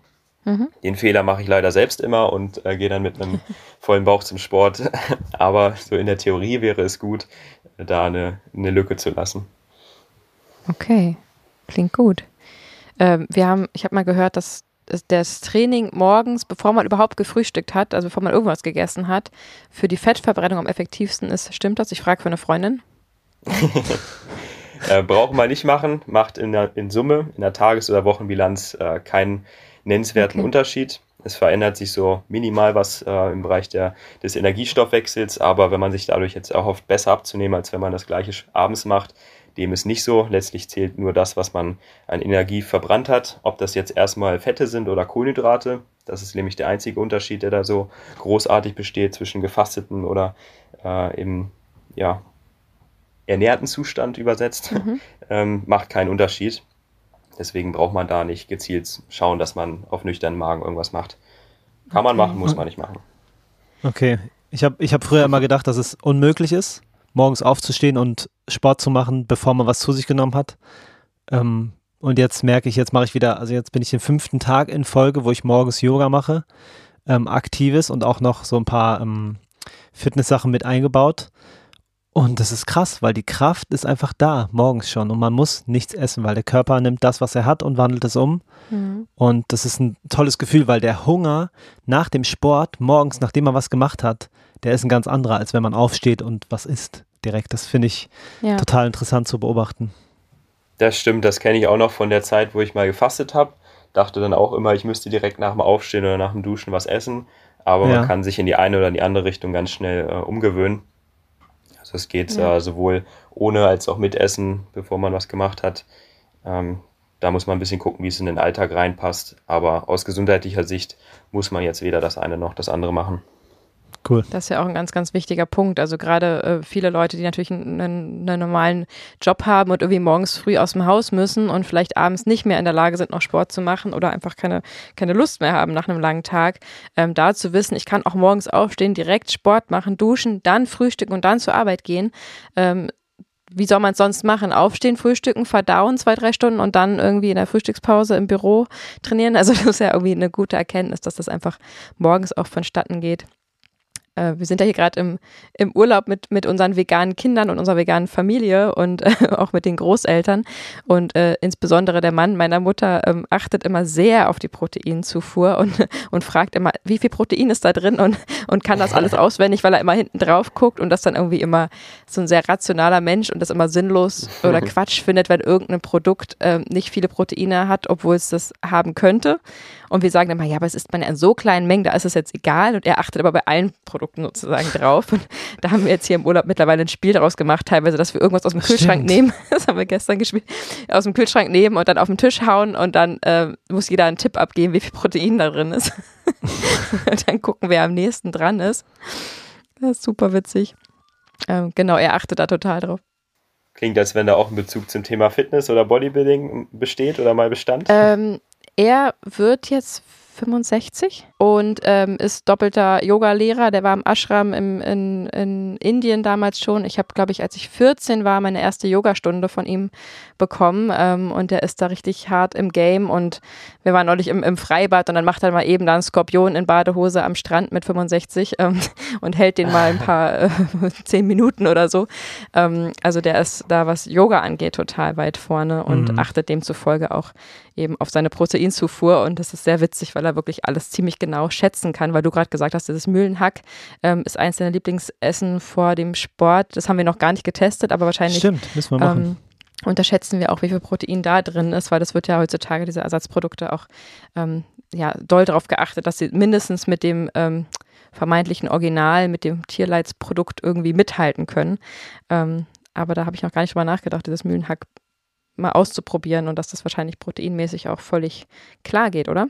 Mhm. Den Fehler mache ich leider selbst immer und äh, gehe dann mit einem vollen Bauch zum Sport. Aber so in der Theorie wäre es gut, da eine, eine Lücke zu lassen. Okay, klingt gut. Ähm, wir haben, ich habe mal gehört, dass das Training morgens, bevor man überhaupt gefrühstückt hat, also bevor man irgendwas gegessen hat, für die Fettverbrennung am effektivsten ist. Stimmt das? Ich frage für eine Freundin. äh, braucht man nicht machen, macht in, der, in Summe, in der Tages- oder Wochenbilanz äh, keinen nennenswerten okay. Unterschied. Es verändert sich so minimal was äh, im Bereich der, des Energiestoffwechsels, aber wenn man sich dadurch jetzt erhofft, besser abzunehmen, als wenn man das gleiche abends macht, dem ist nicht so. Letztlich zählt nur das, was man an Energie verbrannt hat. Ob das jetzt erstmal Fette sind oder Kohlenhydrate. Das ist nämlich der einzige Unterschied, der da so großartig besteht zwischen gefasteten oder äh, im ja, ernährten Zustand übersetzt. Mhm. Ähm, macht keinen Unterschied. Deswegen braucht man da nicht gezielt schauen, dass man auf nüchternen Magen irgendwas macht. Kann man machen, muss man nicht machen. Okay. Ich habe ich hab früher immer gedacht, dass es unmöglich ist, morgens aufzustehen und Sport zu machen, bevor man was zu sich genommen hat. Ähm, und jetzt merke ich, jetzt mache ich wieder, also jetzt bin ich den fünften Tag in Folge, wo ich morgens Yoga mache, ähm, aktives und auch noch so ein paar ähm, Fitness-Sachen mit eingebaut. Und das ist krass, weil die Kraft ist einfach da, morgens schon. Und man muss nichts essen, weil der Körper nimmt das, was er hat und wandelt es um. Mhm. Und das ist ein tolles Gefühl, weil der Hunger nach dem Sport, morgens, nachdem man was gemacht hat, der ist ein ganz anderer, als wenn man aufsteht und was isst direkt. Das finde ich ja. total interessant zu beobachten. Das stimmt, das kenne ich auch noch von der Zeit, wo ich mal gefastet habe. Dachte dann auch immer, ich müsste direkt nach dem Aufstehen oder nach dem Duschen was essen. Aber ja. man kann sich in die eine oder die andere Richtung ganz schnell äh, umgewöhnen. Es geht ja. äh, sowohl ohne als auch mit Essen, bevor man was gemacht hat. Ähm, da muss man ein bisschen gucken, wie es in den Alltag reinpasst. Aber aus gesundheitlicher Sicht muss man jetzt weder das eine noch das andere machen. Cool. Das ist ja auch ein ganz, ganz wichtiger Punkt. Also gerade äh, viele Leute, die natürlich einen, einen, normalen Job haben und irgendwie morgens früh aus dem Haus müssen und vielleicht abends nicht mehr in der Lage sind, noch Sport zu machen oder einfach keine, keine Lust mehr haben nach einem langen Tag, ähm, da zu wissen, ich kann auch morgens aufstehen, direkt Sport machen, duschen, dann frühstücken und dann zur Arbeit gehen. Ähm, wie soll man es sonst machen? Aufstehen, frühstücken, verdauen zwei, drei Stunden und dann irgendwie in der Frühstückspause im Büro trainieren. Also das ist ja irgendwie eine gute Erkenntnis, dass das einfach morgens auch vonstatten geht äh, wir sind ja hier gerade im, im Urlaub mit, mit unseren veganen Kindern und unserer veganen Familie und äh, auch mit den Großeltern. Und äh, insbesondere der Mann meiner Mutter ähm, achtet immer sehr auf die Proteinzufuhr und, und fragt immer, wie viel Protein ist da drin und, und kann das alles auswendig, weil er immer hinten drauf guckt und das dann irgendwie immer so ein sehr rationaler Mensch und das immer sinnlos oder Quatsch findet, wenn irgendein Produkt äh, nicht viele Proteine hat, obwohl es das haben könnte. Und wir sagen immer, ja, aber es ist man ja in so kleinen Mengen, da ist es jetzt egal. Und er achtet aber bei allen Produkten sozusagen drauf. Und da haben wir jetzt hier im Urlaub mittlerweile ein Spiel daraus gemacht, teilweise, dass wir irgendwas aus dem Kühlschrank Stimmt. nehmen. Das haben wir gestern gespielt. Aus dem Kühlschrank nehmen und dann auf den Tisch hauen und dann äh, muss jeder einen Tipp abgeben, wie viel Protein da drin ist. und dann gucken, wer am nächsten dran ist. Das ist super witzig. Ähm, genau, er achtet da total drauf. Klingt, als wenn da auch ein Bezug zum Thema Fitness oder Bodybuilding besteht oder mal bestand. Ähm, er wird jetzt 65 und ähm, ist doppelter Yoga-Lehrer. Der war im Ashram im, in, in Indien damals schon. Ich habe, glaube ich, als ich 14 war, meine erste Yogastunde von ihm bekommen ähm, und der ist da richtig hart im Game und wir waren neulich im, im Freibad und dann macht er mal eben da einen Skorpion in Badehose am Strand mit 65 ähm, und hält den mal ein paar äh, zehn Minuten oder so. Ähm, also der ist da, was Yoga angeht, total weit vorne und mhm. achtet demzufolge auch eben auf seine Proteinzufuhr und das ist sehr witzig, weil er wirklich alles ziemlich genau schätzen kann, weil du gerade gesagt hast, dieses Mühlenhack ähm, ist eins deiner Lieblingsessen vor dem Sport. Das haben wir noch gar nicht getestet, aber wahrscheinlich Stimmt, müssen wir machen. Ähm, unterschätzen wir auch, wie viel Protein da drin ist, weil das wird ja heutzutage, diese Ersatzprodukte auch ähm, ja, doll darauf geachtet, dass sie mindestens mit dem ähm, vermeintlichen Original, mit dem Tierleidsprodukt irgendwie mithalten können. Ähm, aber da habe ich noch gar nicht drüber nachgedacht, dieses Mühlenhack mal auszuprobieren und dass das wahrscheinlich proteinmäßig auch völlig klar geht, oder?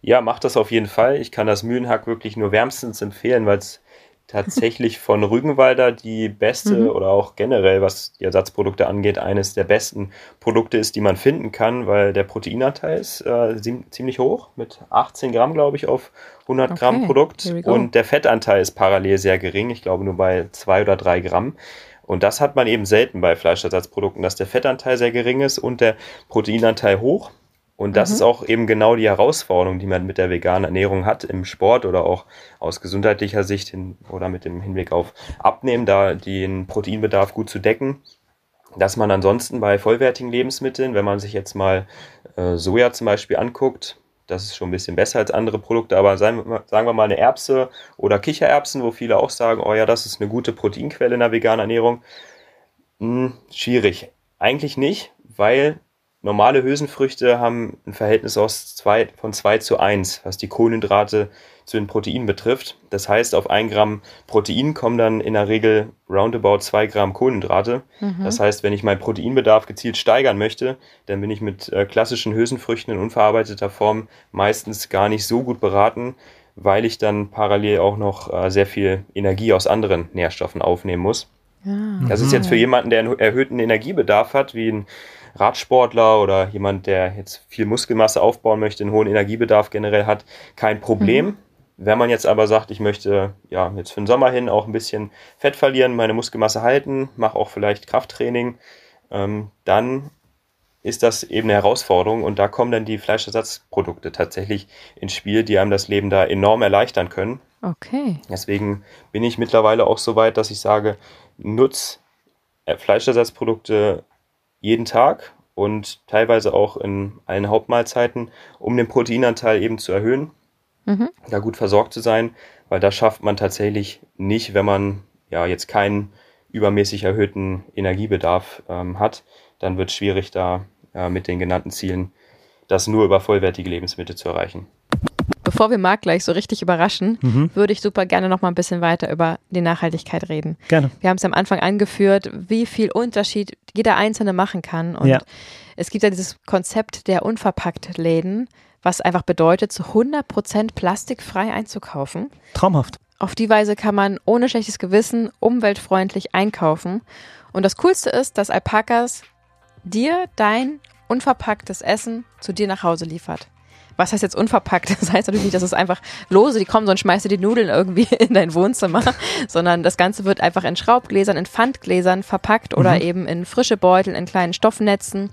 Ja, macht das auf jeden Fall. Ich kann das Mühlenhack wirklich nur wärmstens empfehlen, weil es tatsächlich von Rügenwalder die beste mhm. oder auch generell, was die Ersatzprodukte angeht, eines der besten Produkte ist, die man finden kann, weil der Proteinanteil ist äh, ziemlich hoch, mit 18 Gramm, glaube ich, auf 100 okay. Gramm Produkt. Und der Fettanteil ist parallel sehr gering, ich glaube nur bei 2 oder 3 Gramm. Und das hat man eben selten bei Fleischersatzprodukten, dass der Fettanteil sehr gering ist und der Proteinanteil hoch. Und das mhm. ist auch eben genau die Herausforderung, die man mit der veganen Ernährung hat im Sport oder auch aus gesundheitlicher Sicht hin, oder mit dem Hinblick auf Abnehmen, da den Proteinbedarf gut zu decken. Dass man ansonsten bei vollwertigen Lebensmitteln, wenn man sich jetzt mal äh, Soja zum Beispiel anguckt, das ist schon ein bisschen besser als andere Produkte, aber sagen wir, mal eine Erbse oder Kichererbsen, wo viele auch sagen, oh ja, das ist eine gute Proteinquelle in der veganen Ernährung. Hm, schwierig. Eigentlich nicht, weil normale Hülsenfrüchte haben ein Verhältnis aus zwei, von 2 zu 1, was die Kohlenhydrate zu den Proteinen betrifft. Das heißt, auf ein Gramm Protein kommen dann in der Regel roundabout zwei Gramm Kohlenhydrate. Mhm. Das heißt, wenn ich meinen Proteinbedarf gezielt steigern möchte, dann bin ich mit äh, klassischen Hülsenfrüchten in unverarbeiteter Form meistens gar nicht so gut beraten, weil ich dann parallel auch noch äh, sehr viel Energie aus anderen Nährstoffen aufnehmen muss. Ja. Das ist jetzt für jemanden, der einen erhöhten Energiebedarf hat, wie ein Radsportler oder jemand, der jetzt viel Muskelmasse aufbauen möchte, einen hohen Energiebedarf generell hat, kein Problem. Mhm. Wenn man jetzt aber sagt, ich möchte ja jetzt für den Sommer hin auch ein bisschen Fett verlieren, meine Muskelmasse halten, mache auch vielleicht Krafttraining, ähm, dann ist das eben eine Herausforderung und da kommen dann die Fleischersatzprodukte tatsächlich ins Spiel, die einem das Leben da enorm erleichtern können. Okay. Deswegen bin ich mittlerweile auch so weit, dass ich sage, nutz äh, Fleischersatzprodukte jeden Tag und teilweise auch in allen Hauptmahlzeiten, um den Proteinanteil eben zu erhöhen mhm. da gut versorgt zu sein, weil das schafft man tatsächlich nicht, wenn man ja jetzt keinen übermäßig erhöhten Energiebedarf ähm, hat, dann wird es schwierig, da äh, mit den genannten Zielen das nur über vollwertige Lebensmittel zu erreichen. Bevor wir Marc gleich so richtig überraschen, mhm. würde ich super gerne noch mal ein bisschen weiter über die Nachhaltigkeit reden. Gerne. Wir haben es am Anfang angeführt, wie viel Unterschied jeder Einzelne machen kann. Und ja. es gibt ja dieses Konzept der unverpackt Läden, was einfach bedeutet, zu 100% plastikfrei einzukaufen. Traumhaft. Auf die Weise kann man ohne schlechtes Gewissen umweltfreundlich einkaufen. Und das Coolste ist, dass Alpakas dir dein unverpacktes Essen zu dir nach Hause liefert was heißt jetzt unverpackt? Das heißt natürlich nicht, dass es einfach lose, die kommen so und schmeißt dir die Nudeln irgendwie in dein Wohnzimmer, sondern das Ganze wird einfach in Schraubgläsern, in Pfandgläsern verpackt oder mhm. eben in frische Beutel, in kleinen Stoffnetzen.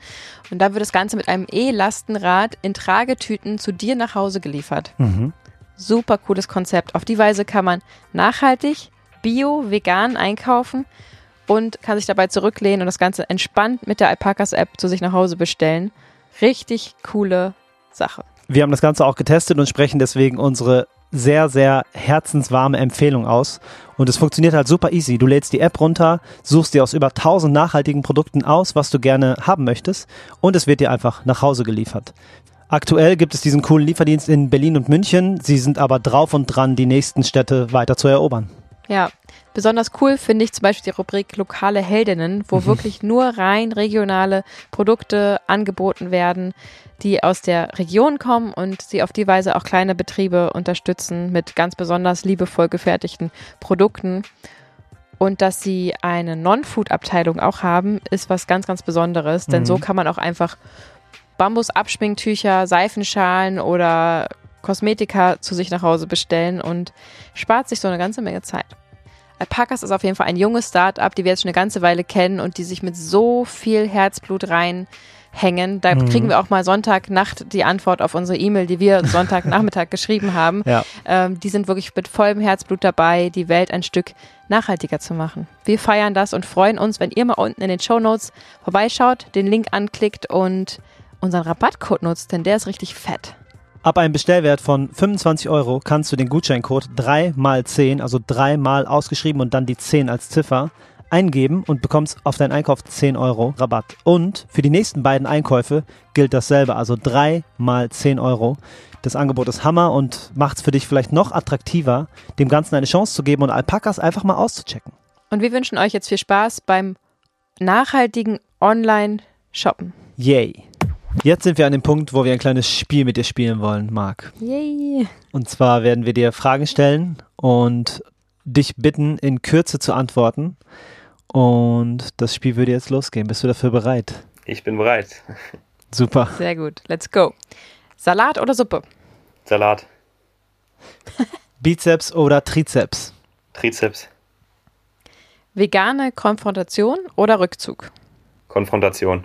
Und da wird das Ganze mit einem E-Lastenrad in Tragetüten zu dir nach Hause geliefert. Mhm. Super cooles Konzept. Auf die Weise kann man nachhaltig, bio, vegan einkaufen und kann sich dabei zurücklehnen und das Ganze entspannt mit der Alpakas-App zu sich nach Hause bestellen. Richtig coole Sache. Wir haben das Ganze auch getestet und sprechen deswegen unsere sehr, sehr herzenswarme Empfehlung aus. Und es funktioniert halt super easy. Du lädst die App runter, suchst dir aus über 1000 nachhaltigen Produkten aus, was du gerne haben möchtest und es wird dir einfach nach Hause geliefert. Aktuell gibt es diesen coolen Lieferdienst in Berlin und München. Sie sind aber drauf und dran, die nächsten Städte weiter zu erobern. Ja, besonders cool finde ich zum Beispiel die Rubrik lokale Heldinnen, wo mhm. wirklich nur rein regionale Produkte angeboten werden die aus der Region kommen und sie auf die Weise auch kleine Betriebe unterstützen mit ganz besonders liebevoll gefertigten Produkten. Und dass sie eine Non-Food-Abteilung auch haben, ist was ganz, ganz Besonderes. Denn mhm. so kann man auch einfach Bambus-Abschminktücher, Seifenschalen oder Kosmetika zu sich nach Hause bestellen und spart sich so eine ganze Menge Zeit. Alpakas ist auf jeden Fall ein junges Start-up, die wir jetzt schon eine ganze Weile kennen und die sich mit so viel Herzblut rein hängen. Da mhm. kriegen wir auch mal Sonntagnacht die Antwort auf unsere E-Mail, die wir Sonntagnachmittag geschrieben haben. Ja. Ähm, die sind wirklich mit vollem Herzblut dabei, die Welt ein Stück nachhaltiger zu machen. Wir feiern das und freuen uns, wenn ihr mal unten in den Show Notes vorbeischaut, den Link anklickt und unseren Rabattcode nutzt, denn der ist richtig fett. Ab einem Bestellwert von 25 Euro kannst du den Gutscheincode 3 mal 10, also 3 mal ausgeschrieben und dann die 10 als Ziffer, eingeben und bekommst auf deinen Einkauf 10 Euro Rabatt. Und für die nächsten beiden Einkäufe gilt dasselbe, also 3 mal 10 Euro. Das Angebot ist Hammer und macht es für dich vielleicht noch attraktiver, dem Ganzen eine Chance zu geben und Alpakas einfach mal auszuchecken. Und wir wünschen euch jetzt viel Spaß beim nachhaltigen Online-Shoppen. Yay! Jetzt sind wir an dem Punkt, wo wir ein kleines Spiel mit dir spielen wollen, Marc. Yay! Und zwar werden wir dir Fragen stellen und dich bitten, in Kürze zu antworten. Und das Spiel würde jetzt losgehen. Bist du dafür bereit? Ich bin bereit. Super. Sehr gut. Let's go. Salat oder Suppe? Salat. Bizeps oder Trizeps? Trizeps. Vegane Konfrontation oder Rückzug? Konfrontation.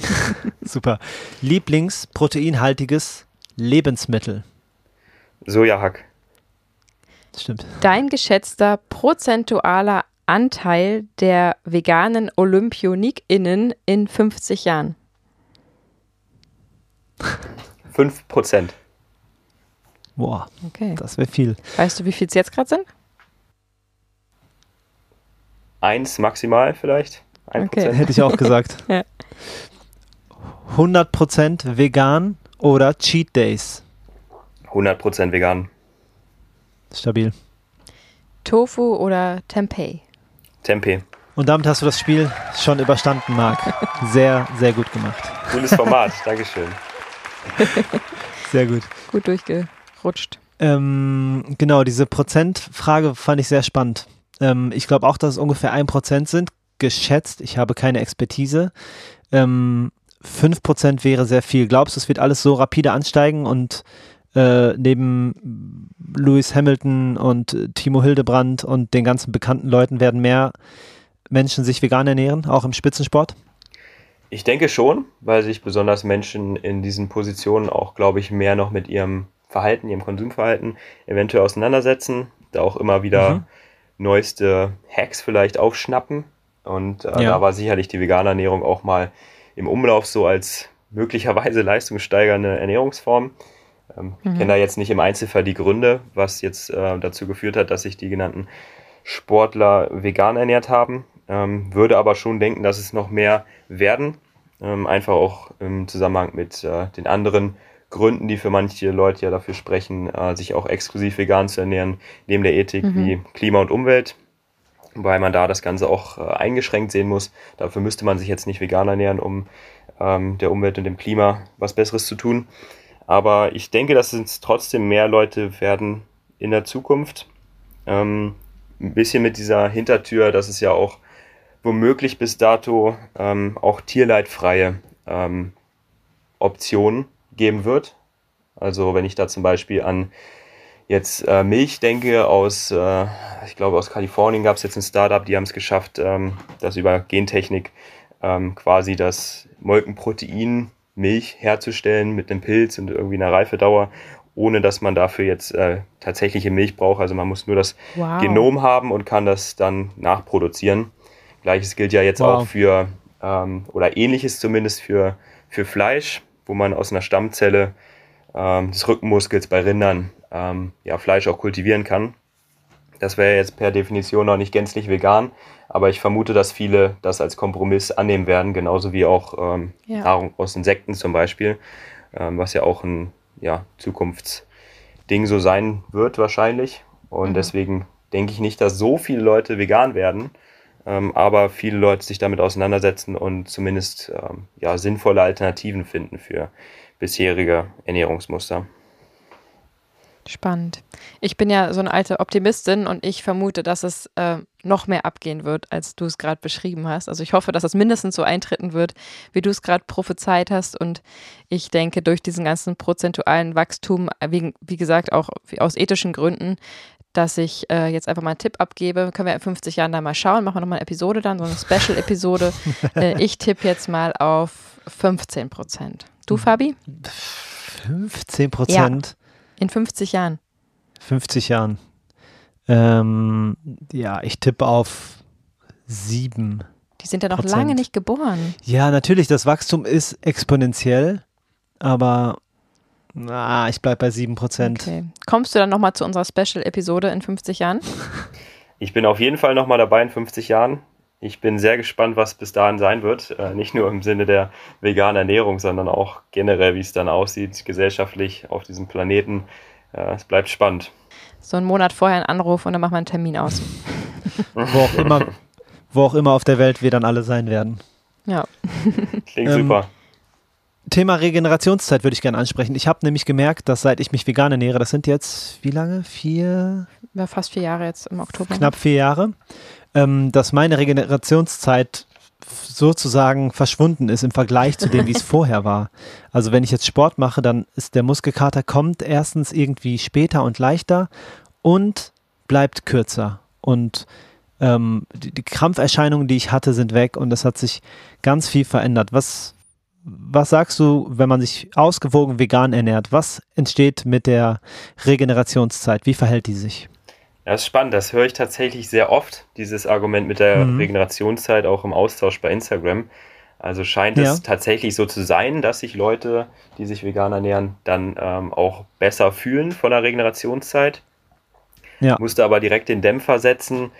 Super. Lieblingsproteinhaltiges Lebensmittel. Sojahack. Stimmt. Dein geschätzter prozentualer Anteil der veganen OlympionikInnen in 50 Jahren? 5 Prozent. Boah, Okay. das wäre viel. Weißt du, wie viel es jetzt gerade sind? Eins maximal vielleicht. Ein Okay. Prozent. Hätte ich auch gesagt. Ja. 100% vegan oder Cheat Days. 100 Prozent vegan. Stabil. Tofu oder Tempeh? Tempeh. Und damit hast du das Spiel schon überstanden, Marc. Sehr, sehr gut gemacht. Cooles Format. Dankeschön. Sehr gut. Gut durchgerutscht. Ähm, genau, diese Prozentfrage fand ich sehr spannend. Ähm, ich glaube auch, dass es ungefähr ein Prozent sind, geschätzt. Ich habe keine Expertise. Ähm, 5% wäre sehr viel. Glaubst du, es wird alles so rapide ansteigen und äh, neben Lewis Hamilton und Timo Hildebrand und den ganzen bekannten Leuten werden mehr Menschen sich vegan ernähren, auch im Spitzensport? Ich denke schon, weil sich besonders Menschen in diesen Positionen auch, glaube ich, mehr noch mit ihrem Verhalten, ihrem Konsumverhalten eventuell auseinandersetzen, da auch immer wieder Mhm. neueste Hacks vielleicht aufschnappen. Und äh, Ja. da war sicherlich die vegane Ernährung auch mal im Umlauf so als möglicherweise leistungssteigernde Ernährungsform. Ähm, Ich kenne da jetzt nicht im Einzelfall die Gründe, was jetzt äh, dazu geführt hat, dass sich die genannten Sportler vegan ernährt haben. Ähm, würde aber schon denken, dass es noch mehr werden. Ähm, einfach auch im Zusammenhang mit äh, den anderen Gründen, die für manche Leute ja dafür sprechen, äh, sich auch exklusiv vegan zu ernähren, neben der Ethik wie Klima und Umwelt. Wobei man da das Ganze auch äh, eingeschränkt sehen muss. Dafür müsste man sich jetzt nicht vegan ernähren, um ähm, der Umwelt und dem Klima was Besseres zu tun. Aber ich denke, dass es trotzdem mehr Leute werden in der Zukunft. Ähm, ein bisschen mit dieser Hintertür, dass es ja auch womöglich bis dato ähm, auch tierleidfreie ähm, Optionen geben wird. Also wenn ich da zum Beispiel an jetzt äh, Milch denke aus, äh, ich glaube aus Kalifornien gab es jetzt ein Startup, die haben es geschafft, ähm, das über Gentechnik ähm, quasi das Molkenprotein Milch herzustellen mit einem Pilz und irgendwie einer Reifedauer, ohne dass man dafür jetzt äh, tatsächliche Milch braucht. Also man muss nur das Wow. Genom haben und kann das dann nachproduzieren. Gleiches gilt ja jetzt Wow. auch für, ähm, oder ähnliches zumindest für, für Fleisch, wo man aus einer Stammzelle ähm, des Rückenmuskels bei Rindern ähm, ja, Fleisch auch kultivieren kann. Das wäre jetzt per Definition noch nicht gänzlich vegan, aber ich vermute, dass viele das als Kompromiss annehmen werden, genauso wie auch ähm, Ja. Nahrung aus Insekten zum Beispiel, ähm, was ja auch ein ja, Zukunftsding so sein wird wahrscheinlich. Und deswegen denke ich nicht, dass so viele Leute vegan werden, ähm, aber viele Leute sich damit auseinandersetzen und zumindest ähm, ja, sinnvolle Alternativen finden für bisherige Ernährungsmuster. Spannend. Ich bin ja so eine alte Optimistin und ich vermute, dass es äh, noch mehr abgehen wird, als du es gerade beschrieben hast. Also ich hoffe, dass es mindestens so eintreten wird, wie du es gerade prophezeit hast. Und ich denke, durch diesen ganzen prozentualen Wachstum, äh, wie, wie gesagt, auch aus ethischen Gründen, dass ich äh, jetzt einfach mal einen Tipp abgebe. Können wir in 50 Jahren da mal schauen. Machen wir nochmal eine Episode dann, so eine Special-Episode. äh, ich tippe jetzt mal auf 15 Prozent. Du, Fabi? 15 Prozent. In 50 Jahren. 50 Jahren. Ähm, ja, ich tippe auf sieben. Die sind ja noch Prozent. lange nicht geboren. Ja, natürlich, das Wachstum ist exponentiell, aber na, ich bleibe bei sieben Prozent. Okay. Kommst du dann nochmal zu unserer Special-Episode in 50 Jahren? Ich bin auf jeden Fall nochmal dabei in 50 Jahren. Ich bin sehr gespannt, was bis dahin sein wird. Äh, nicht nur im Sinne der veganen Ernährung, sondern auch generell, wie es dann aussieht, gesellschaftlich auf diesem Planeten. Äh, es bleibt spannend. So einen Monat vorher einen Anruf und dann machen wir einen Termin aus. Wo auch immer, wo auch immer auf der Welt wir dann alle sein werden. Ja. Klingt Ähm, super. Thema Regenerationszeit würde ich gerne ansprechen. Ich habe nämlich gemerkt, dass seit ich mich vegan ernähre, das sind jetzt wie lange? Vier, War fast vier Jahre jetzt im Oktober. knapp vier Jahre, ähm, dass meine Regenerationszeit sozusagen verschwunden ist im Vergleich zu dem, wie es vorher war. Also wenn ich jetzt Sport mache, dann ist der Muskelkater kommt erstens irgendwie später und leichter und bleibt kürzer. Und ähm, die, die Krampferscheinungen, die ich hatte, sind weg und es hat sich ganz viel verändert. Was, was sagst du, wenn man sich ausgewogen vegan ernährt? Was entsteht mit der Regenerationszeit? Wie verhält die sich? Das ist spannend, das höre ich tatsächlich sehr oft, dieses Argument mit der mhm. Regenerationszeit, auch im Austausch bei Instagram. Also scheint ja. es tatsächlich so zu sein, dass sich Leute, die sich vegan ernähren, dann ähm, auch besser fühlen von der Regenerationszeit. Ja. Musste aber direkt den Dämpfer setzen.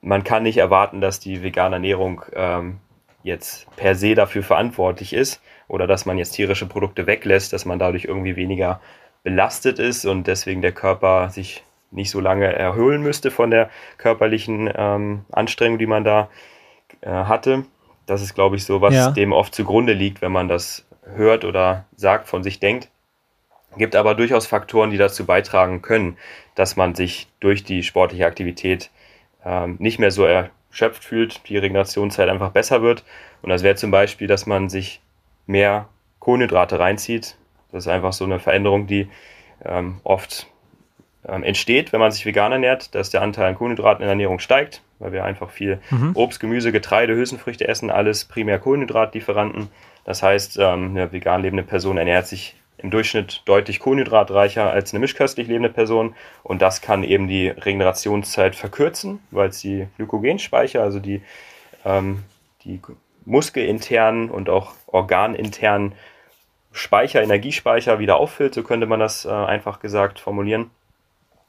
Man kann nicht erwarten, dass die vegane Ernährung ähm, jetzt per se dafür verantwortlich ist oder dass man jetzt tierische Produkte weglässt, dass man dadurch irgendwie weniger belastet ist und deswegen der Körper sich nicht so lange erholen müsste von der körperlichen ähm, Anstrengung, die man da äh, hatte. Das ist, glaube ich, so, was ja. dem oft zugrunde liegt, wenn man das hört oder sagt, von sich denkt. Gibt aber durchaus Faktoren, die dazu beitragen können, dass man sich durch die sportliche Aktivität ähm, nicht mehr so erschöpft fühlt, die Regenerationszeit einfach besser wird. Und das wäre zum Beispiel, dass man sich mehr Kohlenhydrate reinzieht. Das ist einfach so eine Veränderung, die ähm, oft ähm, entsteht, wenn man sich vegan ernährt, dass der Anteil an Kohlenhydraten in der Ernährung steigt, weil wir einfach viel mhm. Obst, Gemüse, Getreide, Hülsenfrüchte essen, alles primär Kohlenhydratlieferanten. Das heißt, ähm, eine vegan lebende Person ernährt sich im Durchschnitt deutlich kohlenhydratreicher als eine mischköstlich lebende Person und das kann eben die Regenerationszeit verkürzen, weil es die Glykogenspeicher, also die, ähm, die muskelinternen und auch organinternen Speicher, Energiespeicher wieder auffüllt, so könnte man das äh, einfach gesagt formulieren.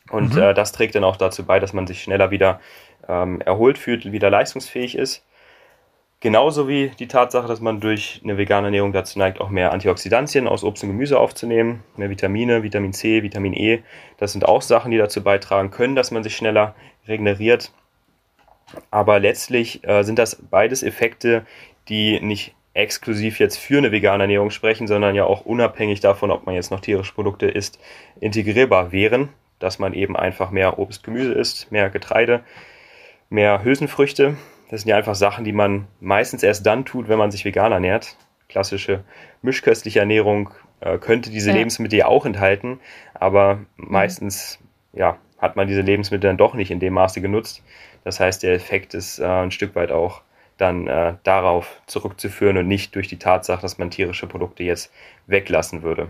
Und mhm. äh, das trägt dann auch dazu bei, dass man sich schneller wieder ähm, erholt fühlt, wieder leistungsfähig ist. Genauso wie die Tatsache, dass man durch eine vegane Ernährung dazu neigt, auch mehr Antioxidantien aus Obst und Gemüse aufzunehmen, mehr Vitamine, Vitamin C, Vitamin E. Das sind auch Sachen, die dazu beitragen können, dass man sich schneller regeneriert. Aber letztlich äh, sind das beides Effekte, die nicht exklusiv jetzt für eine vegane Ernährung sprechen, sondern ja auch unabhängig davon, ob man jetzt noch tierische Produkte isst, integrierbar wären dass man eben einfach mehr Obst, Gemüse isst, mehr Getreide, mehr Hülsenfrüchte. Das sind ja einfach Sachen, die man meistens erst dann tut, wenn man sich vegan ernährt. Klassische mischköstliche Ernährung äh, könnte diese ja. Lebensmittel ja auch enthalten, aber mhm. meistens ja, hat man diese Lebensmittel dann doch nicht in dem Maße genutzt. Das heißt, der Effekt ist äh, ein Stück weit auch dann äh, darauf zurückzuführen und nicht durch die Tatsache, dass man tierische Produkte jetzt weglassen würde.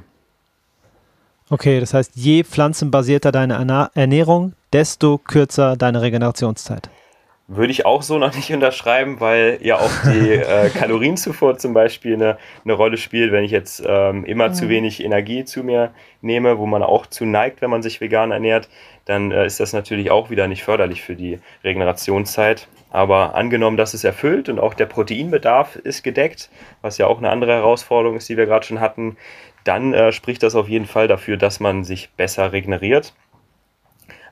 Okay, das heißt, je pflanzenbasierter deine Ernährung, desto kürzer deine Regenerationszeit. Würde ich auch so noch nicht unterschreiben, weil ja auch die äh, Kalorienzufuhr zum Beispiel eine, eine Rolle spielt. Wenn ich jetzt ähm, immer mhm. zu wenig Energie zu mir nehme, wo man auch zu neigt, wenn man sich vegan ernährt, dann äh, ist das natürlich auch wieder nicht förderlich für die Regenerationszeit. Aber angenommen, dass es erfüllt und auch der Proteinbedarf ist gedeckt, was ja auch eine andere Herausforderung ist, die wir gerade schon hatten, dann äh, spricht das auf jeden Fall dafür, dass man sich besser regeneriert.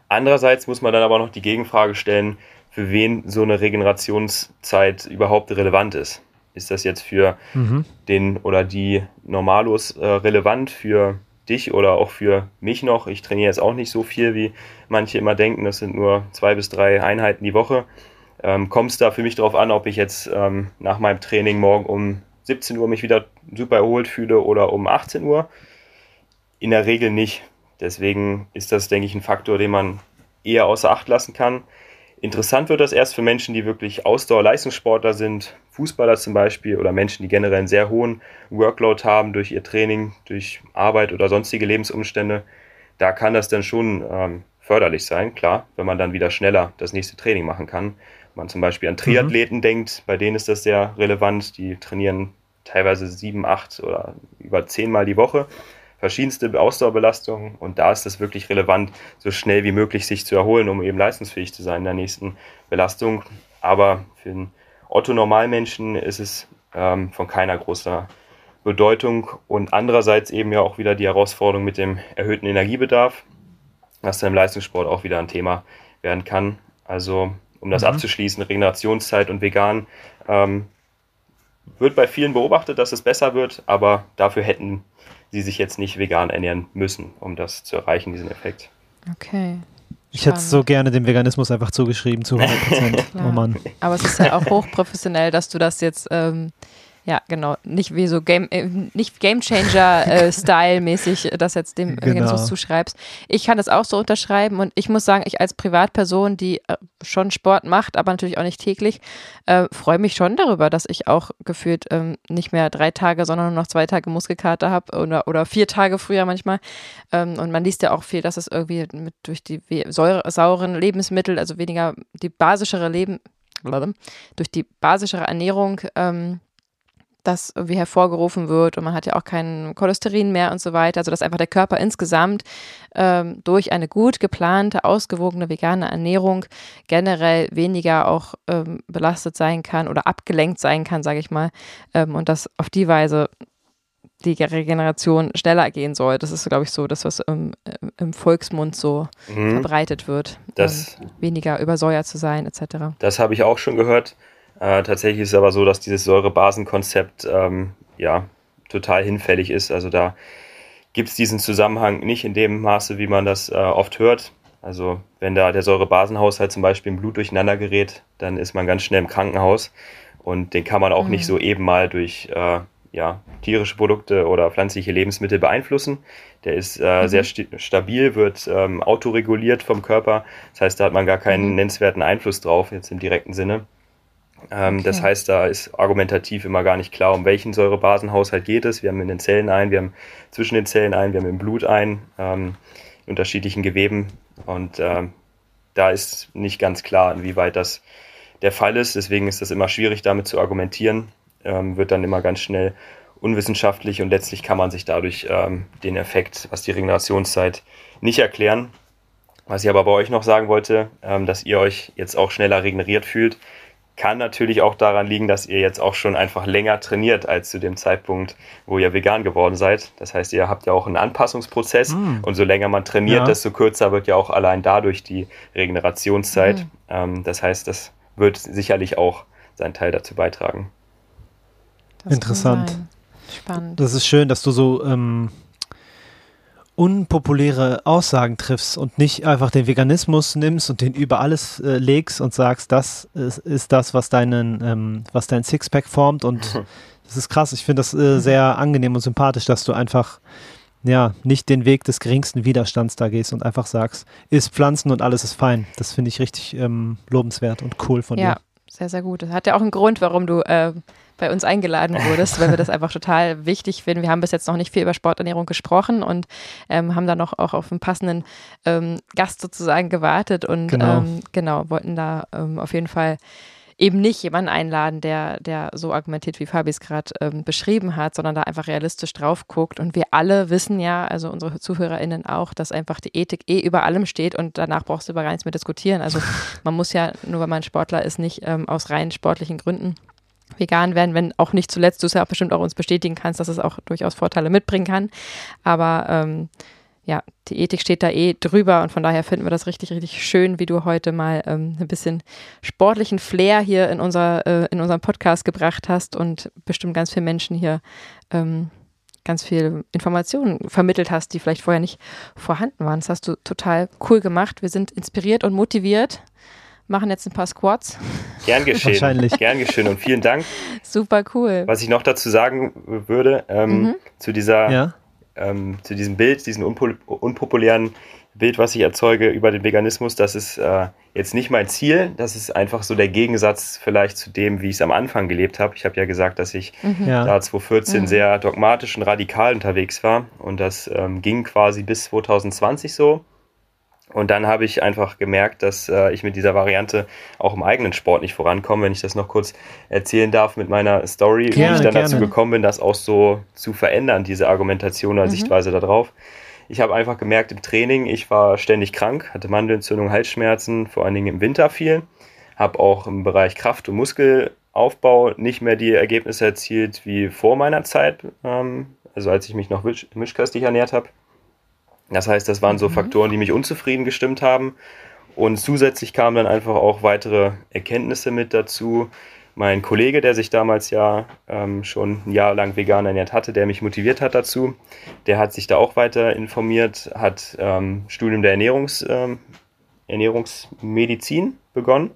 Andererseits muss man dann aber noch die Gegenfrage stellen, für wen so eine Regenerationszeit überhaupt relevant ist. Ist das jetzt für mhm. den oder die Normalos äh, relevant, für dich oder auch für mich noch? Ich trainiere jetzt auch nicht so viel, wie manche immer denken. Das sind nur zwei bis drei Einheiten die Woche. Ähm, Kommt es da für mich darauf an, ob ich jetzt ähm, nach meinem Training morgen um 17 Uhr mich wieder super erholt fühle oder um 18 Uhr. In der Regel nicht. Deswegen ist das, denke ich, ein Faktor, den man eher außer Acht lassen kann. Interessant wird das erst für Menschen, die wirklich Ausdauer-Leistungssportler sind, Fußballer zum Beispiel oder Menschen, die generell einen sehr hohen Workload haben durch ihr Training, durch Arbeit oder sonstige Lebensumstände. Da kann das dann schon ähm, förderlich sein, klar, wenn man dann wieder schneller das nächste Training machen kann. Wenn man zum Beispiel an Triathleten mhm. denkt, bei denen ist das sehr relevant. Die trainieren teilweise sieben, acht oder über zehnmal die Woche. Verschiedenste Ausdauerbelastungen und da ist es wirklich relevant, so schnell wie möglich sich zu erholen, um eben leistungsfähig zu sein in der nächsten Belastung. Aber für den Otto-Normalmenschen ist es ähm, von keiner großer Bedeutung und andererseits eben ja auch wieder die Herausforderung mit dem erhöhten Energiebedarf, was dann im Leistungssport auch wieder ein Thema werden kann. Also um das mhm. abzuschließen, Regenerationszeit und vegan ähm, wird bei vielen beobachtet, dass es besser wird, aber dafür hätten sie sich jetzt nicht vegan ernähren müssen, um das zu erreichen, diesen Effekt. Okay. Ich hätte so gerne dem Veganismus einfach zugeschrieben, zu 100 Prozent. oh Aber es ist ja auch hochprofessionell, dass du das jetzt ähm, Ja, genau. Nicht wie so Game, äh, nicht Game Changer-Style-mäßig äh, das jetzt dem genau. Zuschreibst. Ich kann das auch so unterschreiben und ich muss sagen, ich als Privatperson, die äh, schon Sport macht, aber natürlich auch nicht täglich, äh, freue mich schon darüber, dass ich auch gefühlt ähm, nicht mehr drei Tage, sondern nur noch zwei Tage Muskelkater habe oder, oder vier Tage früher manchmal. Ähm, und man liest ja auch viel, dass es irgendwie mit, durch die Säure, sauren Lebensmittel, also weniger die basischere Leben, durch die basischere Ernährung ähm, das irgendwie hervorgerufen wird und man hat ja auch kein Cholesterin mehr und so weiter. Also dass einfach der Körper insgesamt ähm, durch eine gut geplante, ausgewogene vegane Ernährung generell weniger auch ähm, belastet sein kann oder abgelenkt sein kann, sage ich mal. Ähm, und dass auf die Weise die Regeneration schneller gehen soll. Das ist, glaube ich, so das, was im, im Volksmund so mhm. verbreitet wird. Das, weniger übersäuert zu sein, etc. Das habe ich auch schon gehört. Äh, tatsächlich ist es aber so, dass dieses Säurebasenkonzept ähm, ja total hinfällig ist. Also da gibt es diesen Zusammenhang nicht in dem Maße, wie man das äh, oft hört. Also wenn da der Säurebasenhaushalt zum Beispiel im Blut durcheinander gerät, dann ist man ganz schnell im Krankenhaus und den kann man auch mhm. nicht so eben mal durch äh, ja, tierische Produkte oder pflanzliche Lebensmittel beeinflussen. Der ist äh, mhm. sehr st stabil, wird ähm, autoreguliert vom Körper. Das heißt, da hat man gar keinen mhm. nennenswerten Einfluss drauf, jetzt im direkten Sinne. Ähm, okay. Das heißt, da ist argumentativ immer gar nicht klar, um welchen Säurebasenhaushalt geht es. Wir haben in den Zellen ein, wir haben zwischen den Zellen ein, wir haben im Blut ein, ähm, in unterschiedlichen Geweben. Und ähm, da ist nicht ganz klar, inwieweit das der Fall ist. Deswegen ist das immer schwierig, damit zu argumentieren. Ähm, wird dann immer ganz schnell unwissenschaftlich und letztlich kann man sich dadurch ähm, den Effekt, was die Regenerationszeit nicht erklären. Was ich aber bei euch noch sagen wollte, ähm, dass ihr euch jetzt auch schneller regeneriert fühlt, kann natürlich auch daran liegen, dass ihr jetzt auch schon einfach länger trainiert als zu dem Zeitpunkt, wo ihr vegan geworden seid. Das heißt, ihr habt ja auch einen Anpassungsprozess mm. und so länger man trainiert, ja. desto kürzer wird ja auch allein dadurch die Regenerationszeit. Mm. Ähm, das heißt, das wird sicherlich auch seinen Teil dazu beitragen. Das Interessant. Spannend. Das ist schön, dass du so ähm, unpopuläre Aussagen triffst und nicht einfach den Veganismus nimmst und den über alles äh, legst und sagst, das ist, ist das, was deinen, ähm, was dein Sixpack formt und das ist krass. Ich finde das äh, sehr angenehm und sympathisch, dass du einfach ja nicht den Weg des geringsten Widerstands da gehst und einfach sagst, isst Pflanzen und alles ist fein. Das finde ich richtig ähm, lobenswert und cool von ja, dir. Ja, sehr, sehr gut. Das hat ja auch einen Grund, warum du äh, bei uns eingeladen wurdest, weil wir das einfach total wichtig finden. Wir haben bis jetzt noch nicht viel über Sporternährung gesprochen und ähm, haben da noch auch auf einen passenden ähm, Gast sozusagen gewartet und genau, ähm, genau wollten da ähm, auf jeden Fall eben nicht jemanden einladen, der, der so argumentiert, wie Fabi es gerade ähm, beschrieben hat, sondern da einfach realistisch drauf guckt. Und wir alle wissen ja, also unsere ZuhörerInnen auch, dass einfach die Ethik eh über allem steht und danach brauchst du über gar nichts mehr diskutieren. Also man muss ja, nur weil man Sportler ist, nicht ähm, aus rein sportlichen Gründen vegan werden, wenn auch nicht zuletzt du es ja auch bestimmt auch uns bestätigen kannst, dass es auch durchaus Vorteile mitbringen kann. Aber ähm, ja, die Ethik steht da eh drüber und von daher finden wir das richtig, richtig schön, wie du heute mal ähm, ein bisschen sportlichen Flair hier in, unser, äh, in unserem Podcast gebracht hast und bestimmt ganz viele Menschen hier ähm, ganz viel Informationen vermittelt hast, die vielleicht vorher nicht vorhanden waren. Das hast du total cool gemacht. Wir sind inspiriert und motiviert machen jetzt ein paar Squats. Gern geschehen. Wahrscheinlich. Gern geschehen und vielen Dank. Super cool. Was ich noch dazu sagen würde, ähm, mhm. zu dieser, ja. ähm, zu diesem Bild, diesem unpo unpopulären Bild, was ich erzeuge über den Veganismus, das ist äh, jetzt nicht mein Ziel. Das ist einfach so der Gegensatz vielleicht zu dem, wie ich es am Anfang gelebt habe. Ich habe ja gesagt, dass ich mhm. ja. da 2014 mhm. sehr dogmatisch und radikal unterwegs war und das ähm, ging quasi bis 2020 so. Und dann habe ich einfach gemerkt, dass äh, ich mit dieser Variante auch im eigenen Sport nicht vorankomme. Wenn ich das noch kurz erzählen darf mit meiner Story, gerne, wie ich dann gerne. dazu gekommen bin, das auch so zu verändern, diese Argumentation oder mhm. Sichtweise darauf. Ich habe einfach gemerkt im Training, ich war ständig krank, hatte Mandelentzündung, Halsschmerzen, vor allen Dingen im Winter viel. Habe auch im Bereich Kraft- und Muskelaufbau nicht mehr die Ergebnisse erzielt wie vor meiner Zeit, ähm, also als ich mich noch mischköstlich ernährt habe. Das heißt, das waren so mhm. Faktoren, die mich unzufrieden gestimmt haben. Und zusätzlich kamen dann einfach auch weitere Erkenntnisse mit dazu. Mein Kollege, der sich damals ja ähm, schon ein Jahr lang vegan ernährt hatte, der mich motiviert hat dazu, der hat sich da auch weiter informiert, hat ähm, Studium der Ernährungs, ähm, Ernährungsmedizin begonnen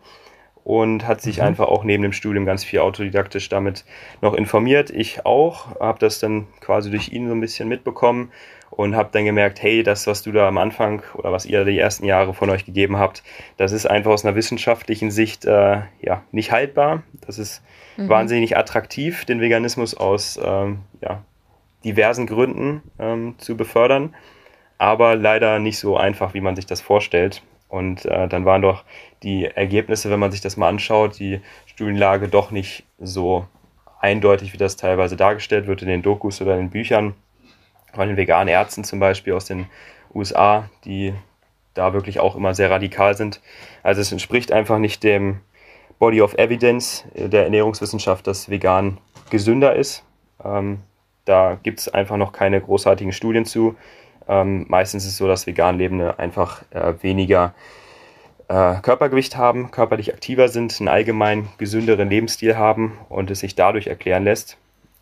und hat sich mhm. einfach auch neben dem Studium ganz viel autodidaktisch damit noch informiert. Ich auch, habe das dann quasi durch ihn so ein bisschen mitbekommen und habe dann gemerkt, hey, das, was du da am Anfang oder was ihr die ersten Jahre von euch gegeben habt, das ist einfach aus einer wissenschaftlichen Sicht äh, ja, nicht haltbar. Das ist mhm. wahnsinnig attraktiv, den Veganismus aus ähm, ja, diversen Gründen ähm, zu befördern, aber leider nicht so einfach, wie man sich das vorstellt. Und äh, dann waren doch die Ergebnisse, wenn man sich das mal anschaut, die Studienlage doch nicht so eindeutig, wie das teilweise dargestellt wird in den Dokus oder in den Büchern von den veganen Ärzten zum Beispiel aus den USA, die da wirklich auch immer sehr radikal sind. Also es entspricht einfach nicht dem Body of Evidence der Ernährungswissenschaft, dass vegan gesünder ist. Ähm, da gibt es einfach noch keine großartigen Studien zu. Ähm, meistens ist es so, dass vegan Lebende einfach äh, weniger äh, Körpergewicht haben, körperlich aktiver sind, einen allgemein gesünderen Lebensstil haben und es sich dadurch erklären lässt.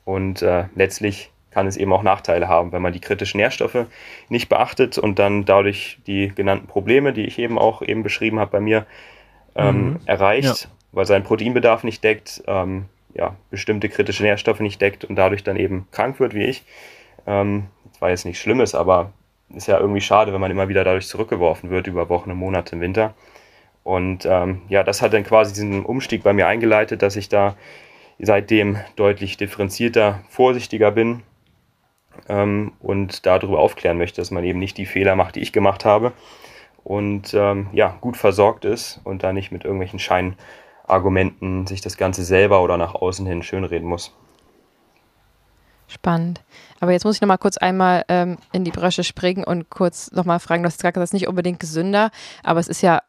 Und äh, letztlich kann es eben auch Nachteile haben, wenn man die kritischen Nährstoffe nicht beachtet und dann dadurch die genannten Probleme, die ich eben auch eben beschrieben habe, bei mir ähm, mhm. erreicht, ja. weil sein Proteinbedarf nicht deckt, ähm, ja, bestimmte kritische Nährstoffe nicht deckt und dadurch dann eben krank wird wie ich. Ähm, war jetzt nichts Schlimmes, aber ist ja irgendwie schade, wenn man immer wieder dadurch zurückgeworfen wird über Wochen und Monate im Winter. Und ähm, ja, das hat dann quasi diesen Umstieg bei mir eingeleitet, dass ich da seitdem deutlich differenzierter, vorsichtiger bin ähm, und darüber aufklären möchte, dass man eben nicht die Fehler macht, die ich gemacht habe und ähm, ja, gut versorgt ist und da nicht mit irgendwelchen Scheinargumenten sich das Ganze selber oder nach außen hin schönreden muss. Spannend. Aber jetzt muss ich noch mal kurz einmal ähm, in die Brösche springen und kurz noch mal fragen, du hast gesagt, das ist nicht unbedingt gesünder, aber es ist ja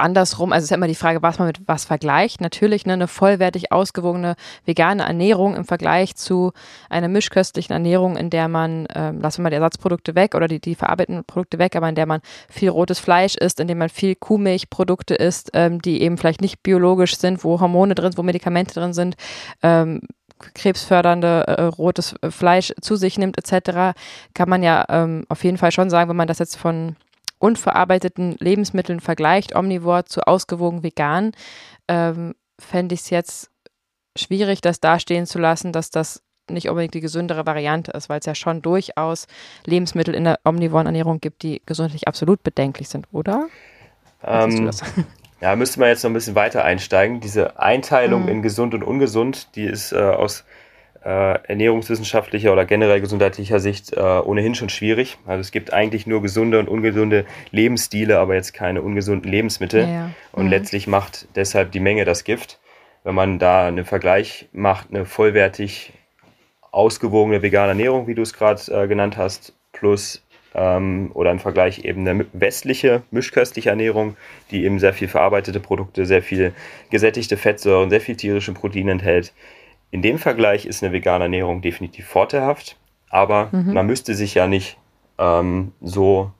andersrum, also es ist immer die Frage, was man mit was vergleicht. Natürlich ne, eine vollwertig ausgewogene vegane Ernährung im Vergleich zu einer mischköstlichen Ernährung, in der man, äh, lassen wir mal die Ersatzprodukte weg oder die, die verarbeiteten Produkte weg, aber in der man viel rotes Fleisch isst, in dem man viel Kuhmilchprodukte isst, ähm, die eben vielleicht nicht biologisch sind, wo Hormone drin sind, wo Medikamente drin sind, ähm, krebsfördernde äh, rotes Fleisch zu sich nimmt etc., kann man ja ähm, auf jeden Fall schon sagen, wenn man das jetzt von unverarbeiteten Lebensmitteln vergleicht, omnivor zu ausgewogen vegan, ähm, fände ich es jetzt schwierig, das dastehen zu lassen, dass das nicht unbedingt die gesündere Variante ist, weil es ja schon durchaus Lebensmittel in der omnivoren Ernährung gibt, die gesundheitlich absolut bedenklich sind, oder? Ähm, ja, müsste man jetzt noch ein bisschen weiter einsteigen. Diese Einteilung mhm. in gesund und ungesund, die ist äh, aus äh, ernährungswissenschaftlicher oder generell gesundheitlicher Sicht äh, ohnehin schon schwierig. Also es gibt eigentlich nur gesunde und ungesunde Lebensstile, aber jetzt keine ungesunden Lebensmittel. Ja, ja. Und mhm. letztlich macht deshalb die Menge das Gift. Wenn man da einen Vergleich macht, eine vollwertig ausgewogene vegane Ernährung, wie du es gerade äh, genannt hast, plus ähm, oder im Vergleich eben eine westliche, mischköstliche Ernährung, die eben sehr viel verarbeitete Produkte, sehr viel gesättigte Fettsäuren, sehr viel tierische Proteine enthält, in dem Vergleich ist eine vegane Ernährung definitiv vorteilhaft, aber mhm. man müsste sich ja nicht ähm, so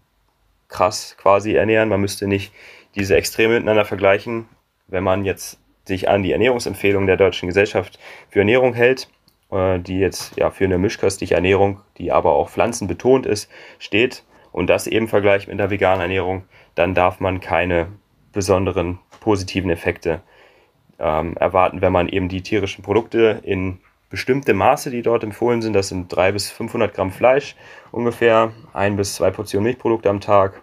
krass quasi ernähren. Man müsste nicht diese Extreme miteinander vergleichen. Wenn man jetzt sich an die Ernährungsempfehlung der Deutschen Gesellschaft für Ernährung hält, die jetzt ja für eine mischköstliche Ernährung, die aber auch pflanzenbetont ist, steht und das eben vergleicht mit einer veganen Ernährung, dann darf man keine besonderen positiven Effekte ähm, erwarten, wenn man eben die tierischen Produkte in bestimmte Maße, die dort empfohlen sind, das sind 300 bis 500 Gramm Fleisch ungefähr, ein bis zwei Portionen Milchprodukte am Tag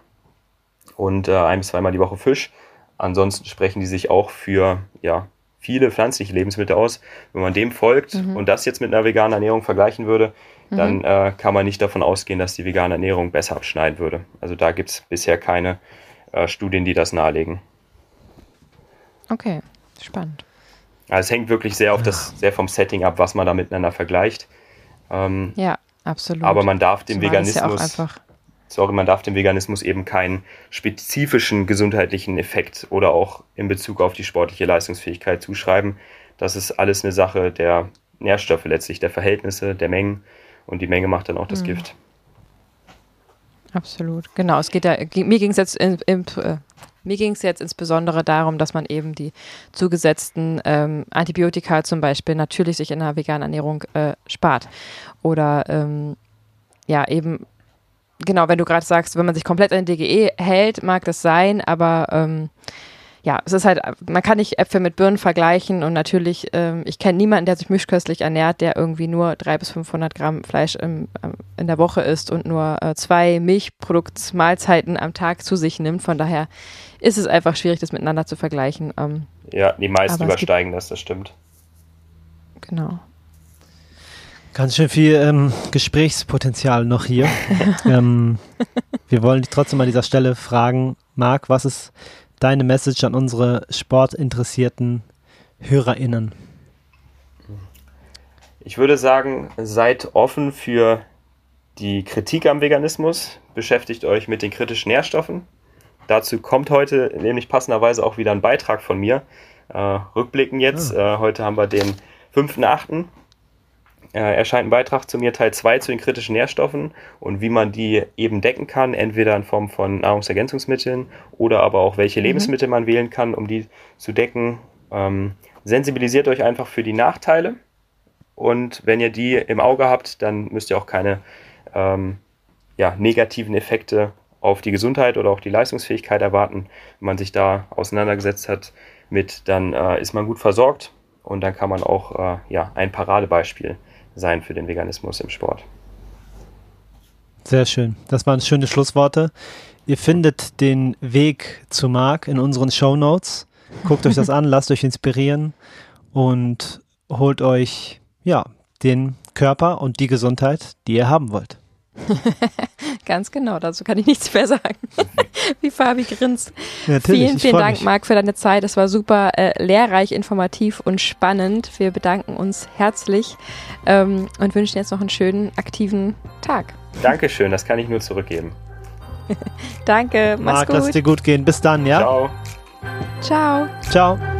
und äh, ein bis zweimal die Woche Fisch. Ansonsten sprechen die sich auch für ja, viele pflanzliche Lebensmittel aus. Wenn man dem folgt mhm. und das jetzt mit einer veganen Ernährung vergleichen würde, mhm. dann äh, kann man nicht davon ausgehen, dass die vegane Ernährung besser abschneiden würde. Also da gibt es bisher keine äh, Studien, die das nahelegen. Okay. Spannend. Also es hängt wirklich sehr auf das, sehr vom Setting ab, was man da miteinander vergleicht. Ähm, ja, absolut. Aber man darf dem Zumal Veganismus, ja sorry, man darf dem Veganismus eben keinen spezifischen gesundheitlichen Effekt oder auch in Bezug auf die sportliche Leistungsfähigkeit zuschreiben. Das ist alles eine Sache der Nährstoffe letztlich, der Verhältnisse, der Mengen und die Menge macht dann auch das mhm. Gift. Absolut, genau. Es geht da, mir ging es jetzt in, in, äh, mir ging es jetzt insbesondere darum, dass man eben die zugesetzten ähm, Antibiotika zum Beispiel natürlich sich in einer veganen Ernährung äh, spart. Oder ähm, ja, eben, genau, wenn du gerade sagst, wenn man sich komplett an DGE hält, mag das sein, aber ähm, ja, es ist halt, man kann nicht Äpfel mit Birnen vergleichen und natürlich, ähm, ich kenne niemanden, der sich mischköstlich ernährt, der irgendwie nur 300 bis 500 Gramm Fleisch im, ähm, in der Woche isst und nur äh, zwei Milchproduktsmahlzeiten am Tag zu sich nimmt. Von daher ist es einfach schwierig, das miteinander zu vergleichen. Ähm, ja, die meisten übersteigen das, das stimmt. Genau. Ganz schön viel ähm, Gesprächspotenzial noch hier. ähm, wir wollen dich trotzdem an dieser Stelle fragen, Marc, was ist deine Message an unsere sportinteressierten HörerInnen? Ich würde sagen, seid offen für die Kritik am Veganismus, beschäftigt euch mit den kritischen Nährstoffen. Dazu kommt heute nämlich passenderweise auch wieder ein Beitrag von mir. Äh, rückblicken jetzt, ah. äh, heute haben wir den 5.8 äh, erscheint ein Beitrag zu mir, Teil 2 zu den kritischen Nährstoffen und wie man die eben decken kann, entweder in Form von Nahrungsergänzungsmitteln oder aber auch welche mhm. Lebensmittel man wählen kann, um die zu decken. Ähm, sensibilisiert euch einfach für die Nachteile und wenn ihr die im Auge habt, dann müsst ihr auch keine ähm, ja, negativen Effekte auf die Gesundheit oder auch die Leistungsfähigkeit erwarten. Wenn man sich da auseinandergesetzt hat mit, dann äh, ist man gut versorgt und dann kann man auch äh, ja, ein Paradebeispiel sein für den Veganismus im Sport. Sehr schön. Das waren schöne Schlussworte. Ihr findet den Weg zu Marc in unseren Show Notes. Guckt euch das an, lasst euch inspirieren und holt euch ja den Körper und die Gesundheit, die ihr haben wollt. Ganz genau, dazu kann ich nichts mehr sagen. Wie Fabi grinst. Ja, vielen, vielen Dank, mich. Marc, für deine Zeit. Es war super äh, lehrreich, informativ und spannend. Wir bedanken uns herzlich ähm, und wünschen jetzt noch einen schönen, aktiven Tag. Dankeschön, das kann ich nur zurückgeben. Danke, mach's Marc, gut. lass dir gut gehen. Bis dann, ja? Ciao. Ciao. Ciao.